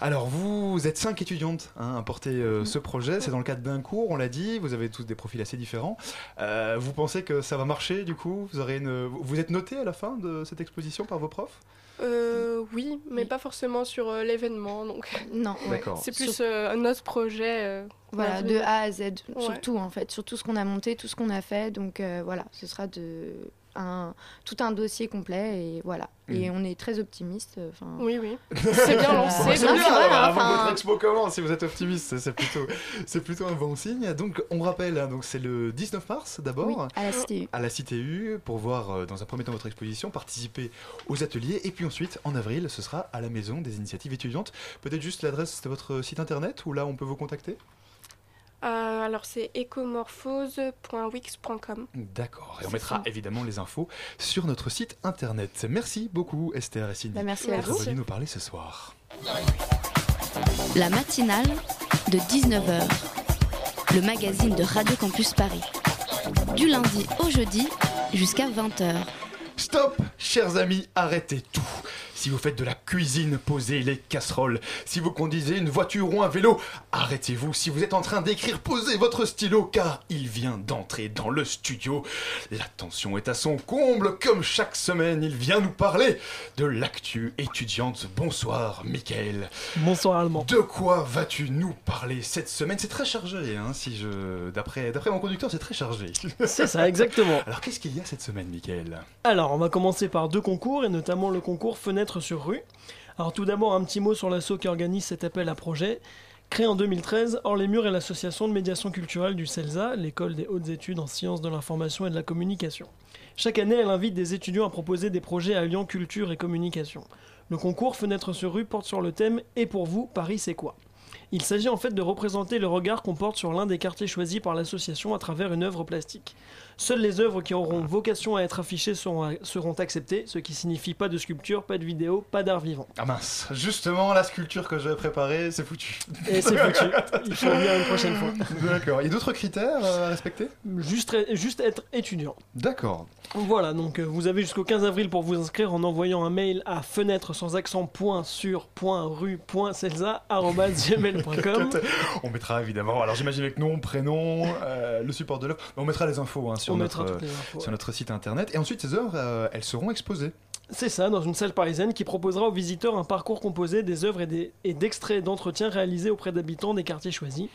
Alors, vous êtes cinq étudiantes hein, à porter euh, ce projet. C'est dans le cadre d'un cours, on l'a dit. Vous avez tous des profils assez différents. Euh, vous pensez que ça va marcher du coup? Vous, aurez une... vous êtes noté à la fin de cette exposition par vos profs? Euh, oui, mais pas forcément sur euh, l'événement. Donc, non, ouais. C'est plus Sur- euh, notre projet. euh, Voilà, de. A à Z, Ouais. surtout en fait, sur tout ce qu'on a monté, tout ce qu'on a fait. Donc euh, voilà, ce sera de un, tout un dossier complet et voilà. Et on est très optimiste. euh, Oui, oui. <laughs> C'est bien lancé. C'est bien, hein, avant votre expo commence, si vous êtes optimiste, c'est- plutôt, c'est plutôt un bon signe. Donc, on rappelle, hein, donc c'est le 19 mars d'abord. Oui, à la CTU. À la CTU, pour voir euh, dans un premier temps votre exposition, participer aux ateliers. Et puis ensuite, en avril, ce sera à la maison des initiatives étudiantes. Peut-être juste l'adresse de votre site internet où là on peut vous contacter? Euh, alors, c'est ecomorphose.wix.com. D'accord. Et on mettra ça. évidemment les infos sur notre site internet. Merci beaucoup Esther et Cindy Bah, merci d'être nous parler ce soir. La matinale de 19h, le magazine de Radio Campus Paris. Du lundi au jeudi jusqu'à 20h. Stop, chers amis, arrêtez tout. Si vous faites de la cuisine, posez les casseroles. Si vous conduisez une voiture ou un vélo, arrêtez-vous. Si vous êtes en train d'écrire, posez votre stylo, car il vient d'entrer dans le studio. La tension est à son comble. Comme chaque semaine, il vient nous parler de l'actu étudiante. Bonsoir, Michael. Bonsoir, Allemand. De quoi vas-tu nous parler cette semaine? C'est très chargé, hein, si je... D'après, d'après mon conducteur, c'est très chargé. <laughs> C'est ça, exactement. Alors, qu'est-ce qu'il y a cette semaine, Michael? Alors, on va commencer par deux concours, et notamment le concours Fenêtre sur rue. Alors, tout d'abord, un petit mot sur l'asso qui organise cet appel à projet. Créé en 2013, Hors les Murs est l'association de médiation culturelle du CELSA, l'école des hautes études en sciences de l'information et de la communication. Chaque année, elle invite des étudiants à proposer des projets alliant culture et communication. Le concours Fenêtre sur rue porte sur le thème Et pour vous, Paris c'est quoi? Il s'agit en fait de représenter le regard qu'on porte sur l'un des quartiers choisis par l'association à travers une œuvre plastique. Seules les œuvres qui auront vocation à être affichées seront, seront acceptées, ce qui signifie pas de sculpture, pas de vidéo, pas d'art vivant. Ah mince, justement, la sculpture que j'avais préparée, c'est foutu. Et c'est <laughs> foutu. Il faut une prochaine fois. D'accord. Il y a d'autres critères à respecter? Juste, juste être étudiant. D'accord. Voilà, donc euh, vous avez jusqu'au 15 avril pour vous inscrire en envoyant un mail à fenêtre sans accent point sur point rue point celsa gmail.com. <laughs> On mettra évidemment, alors j'imagine avec nom, prénom, euh, le support de l'œuvre, mais on mettra les infos hein, sur, On notre, euh, sur notre site internet. Et ensuite, ces œuvres, euh, elles seront exposées. C'est ça, dans une salle parisienne qui proposera aux visiteurs un parcours composé des œuvres et d'extraits d'entretiens réalisés auprès d'habitants des quartiers choisis.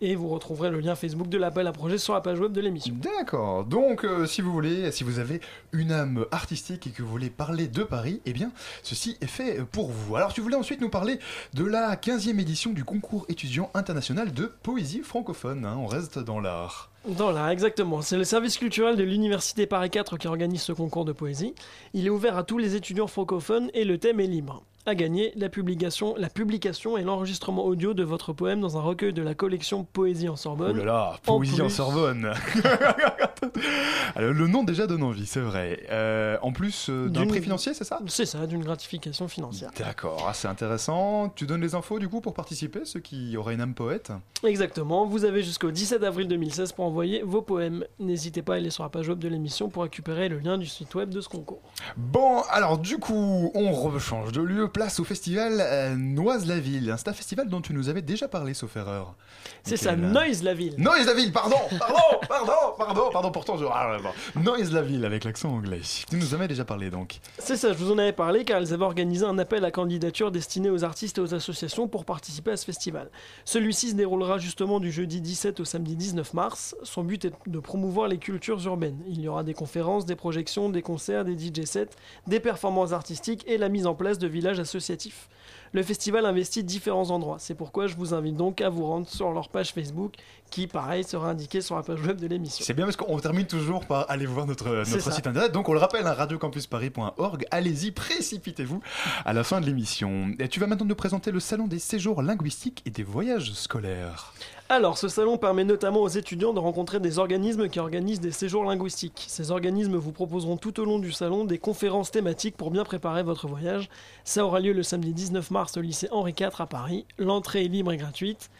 Et vous retrouverez le lien Facebook de l'appel à projet sur la page web de l'émission. D'accord. Donc, euh, si vous voulez, si vous avez une âme artistique et que vous voulez parler de Paris, eh bien, ceci est fait pour vous. Alors, tu voulais ensuite nous parler de la 15e édition du concours étudiant international de poésie francophone. hein. On reste dans l'art. Dans l'art, exactement. C'est le service culturel de l'Université Paris 4 qui organise ce concours de poésie. Il est ouvert à tous les étudiants francophones et le thème est libre. À gagner, la publication, la publication et l'enregistrement audio de votre poème dans un recueil de la collection Poésie en Sorbonne. Oh là là, poésie en, plus- Sorbonne. <laughs> Alors, le nom déjà donne envie, c'est vrai. Euh, en plus euh, d'un prix financier, c'est ça C'est ça, d'une gratification financière. D'accord, ah, c'est intéressant. Tu donnes les infos du coup pour participer, ceux qui auraient une âme poète Exactement, vous avez jusqu'au 17 avril 2016 pour envoyer vos poèmes. N'hésitez pas à aller sur la page web de l'émission pour récupérer le lien du site web de ce concours. Bon, alors du coup, on rechange de lieu, place au festival euh, Noise-la-Ville. C'est un festival dont tu nous avais déjà parlé, sauf erreur. C'est ça, Michael. Noise la ville. Noise la ville, <laughs> pardon, pardon, pardon, pardon, pardon, pourtant je... Ah, là, là. Noise la ville avec l'accent anglais. Tu nous en avais déjà parlé donc. C'est ça, je vous en avais parlé car elles avaient organisé un appel à candidature destiné aux artistes et aux associations pour participer à ce festival. Celui-ci se déroulera justement du jeudi 17 au samedi 19 mars. Son but est de promouvoir les cultures urbaines. Il y aura des conférences, des projections, des concerts, des DJ sets, des performances artistiques et la mise en place de villages associatifs. Le festival investit différents endroits. C'est pourquoi je vous invite donc à vous rendre sur leur page Facebook qui, pareil, sera indiquée sur la page web de l'émission. C'est bien parce qu'on termine toujours par aller voir notre, notre site internet. Donc on le rappelle, hein, radiocampusparis.org. Allez-y, précipitez-vous à la fin de l'émission. Et tu vas maintenant nous présenter le salon des séjours linguistiques et des voyages scolaires. Alors, ce salon permet notamment aux étudiants de rencontrer des organismes qui organisent des séjours linguistiques. Ces organismes vous proposeront tout au long du salon des conférences thématiques pour bien préparer votre voyage. Ça aura lieu le samedi 19 mars au lycée Henri IV à Paris. L'entrée est libre et gratuite.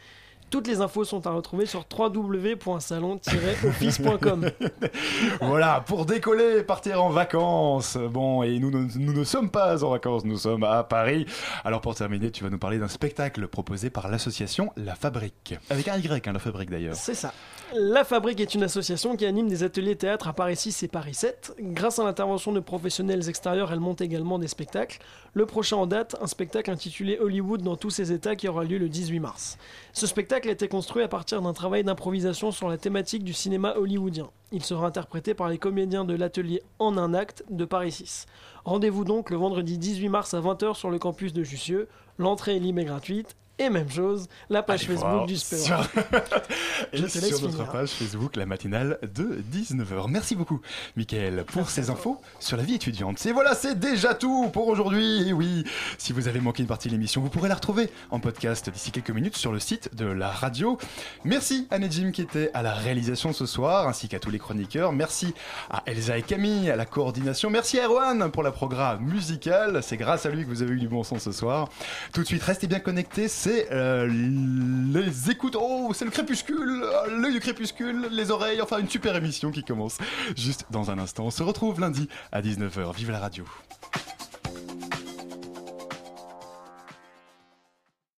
Toutes les infos sont à retrouver sur www.salon-office.com. <laughs> voilà, pour décoller, partir en vacances. Bon, et nous, ne- nous ne sommes pas en vacances, nous sommes à Paris. Alors pour terminer, tu vas nous parler d'un spectacle proposé par l'association La Fabrique. Avec un Y, hein, La Fabrique d'ailleurs. C'est ça. La Fabrique est une association qui anime des ateliers théâtre à Paris 6 et Paris 7. Grâce à l'intervention de professionnels extérieurs, elle monte également des spectacles. Le prochain en date, un spectacle intitulé Hollywood dans tous ses états qui aura lieu le 18 mars. Ce spectacle a été construit à partir d'un travail d'improvisation sur la thématique du cinéma hollywoodien. Il sera interprété par les comédiens de l'atelier En un acte de Paris 6. Rendez-vous donc le vendredi 18 mars à 20h sur le campus de Jussieu. L'entrée est libre et gratuite. Et même chose, la page Allez Facebook du sur- Spéo. <laughs> Et Je <laughs> te laisse sur notre finir. page Facebook, la matinale de 19h. Merci beaucoup, Mickaël, pour ces infos sur la vie étudiante. Et voilà, c'est déjà tout pour aujourd'hui. Et oui, si vous avez manqué une partie de l'émission, vous pourrez la retrouver en podcast d'ici quelques minutes sur le site de la radio. Merci à Nejim qui était à la réalisation ce soir, ainsi qu'à tous les chroniqueurs. Merci à Elsa et Camille à la coordination. Merci à Erwan pour la programme musicale. C'est grâce à lui que vous avez eu du bon son ce soir. Tout de suite, restez bien connectés. C'est euh, les écoutes. Oh, c'est le crépuscule, l'œil du crépuscule, les oreilles. Enfin, une super émission qui commence juste dans un instant. On se retrouve lundi à 19h. Vive la radio.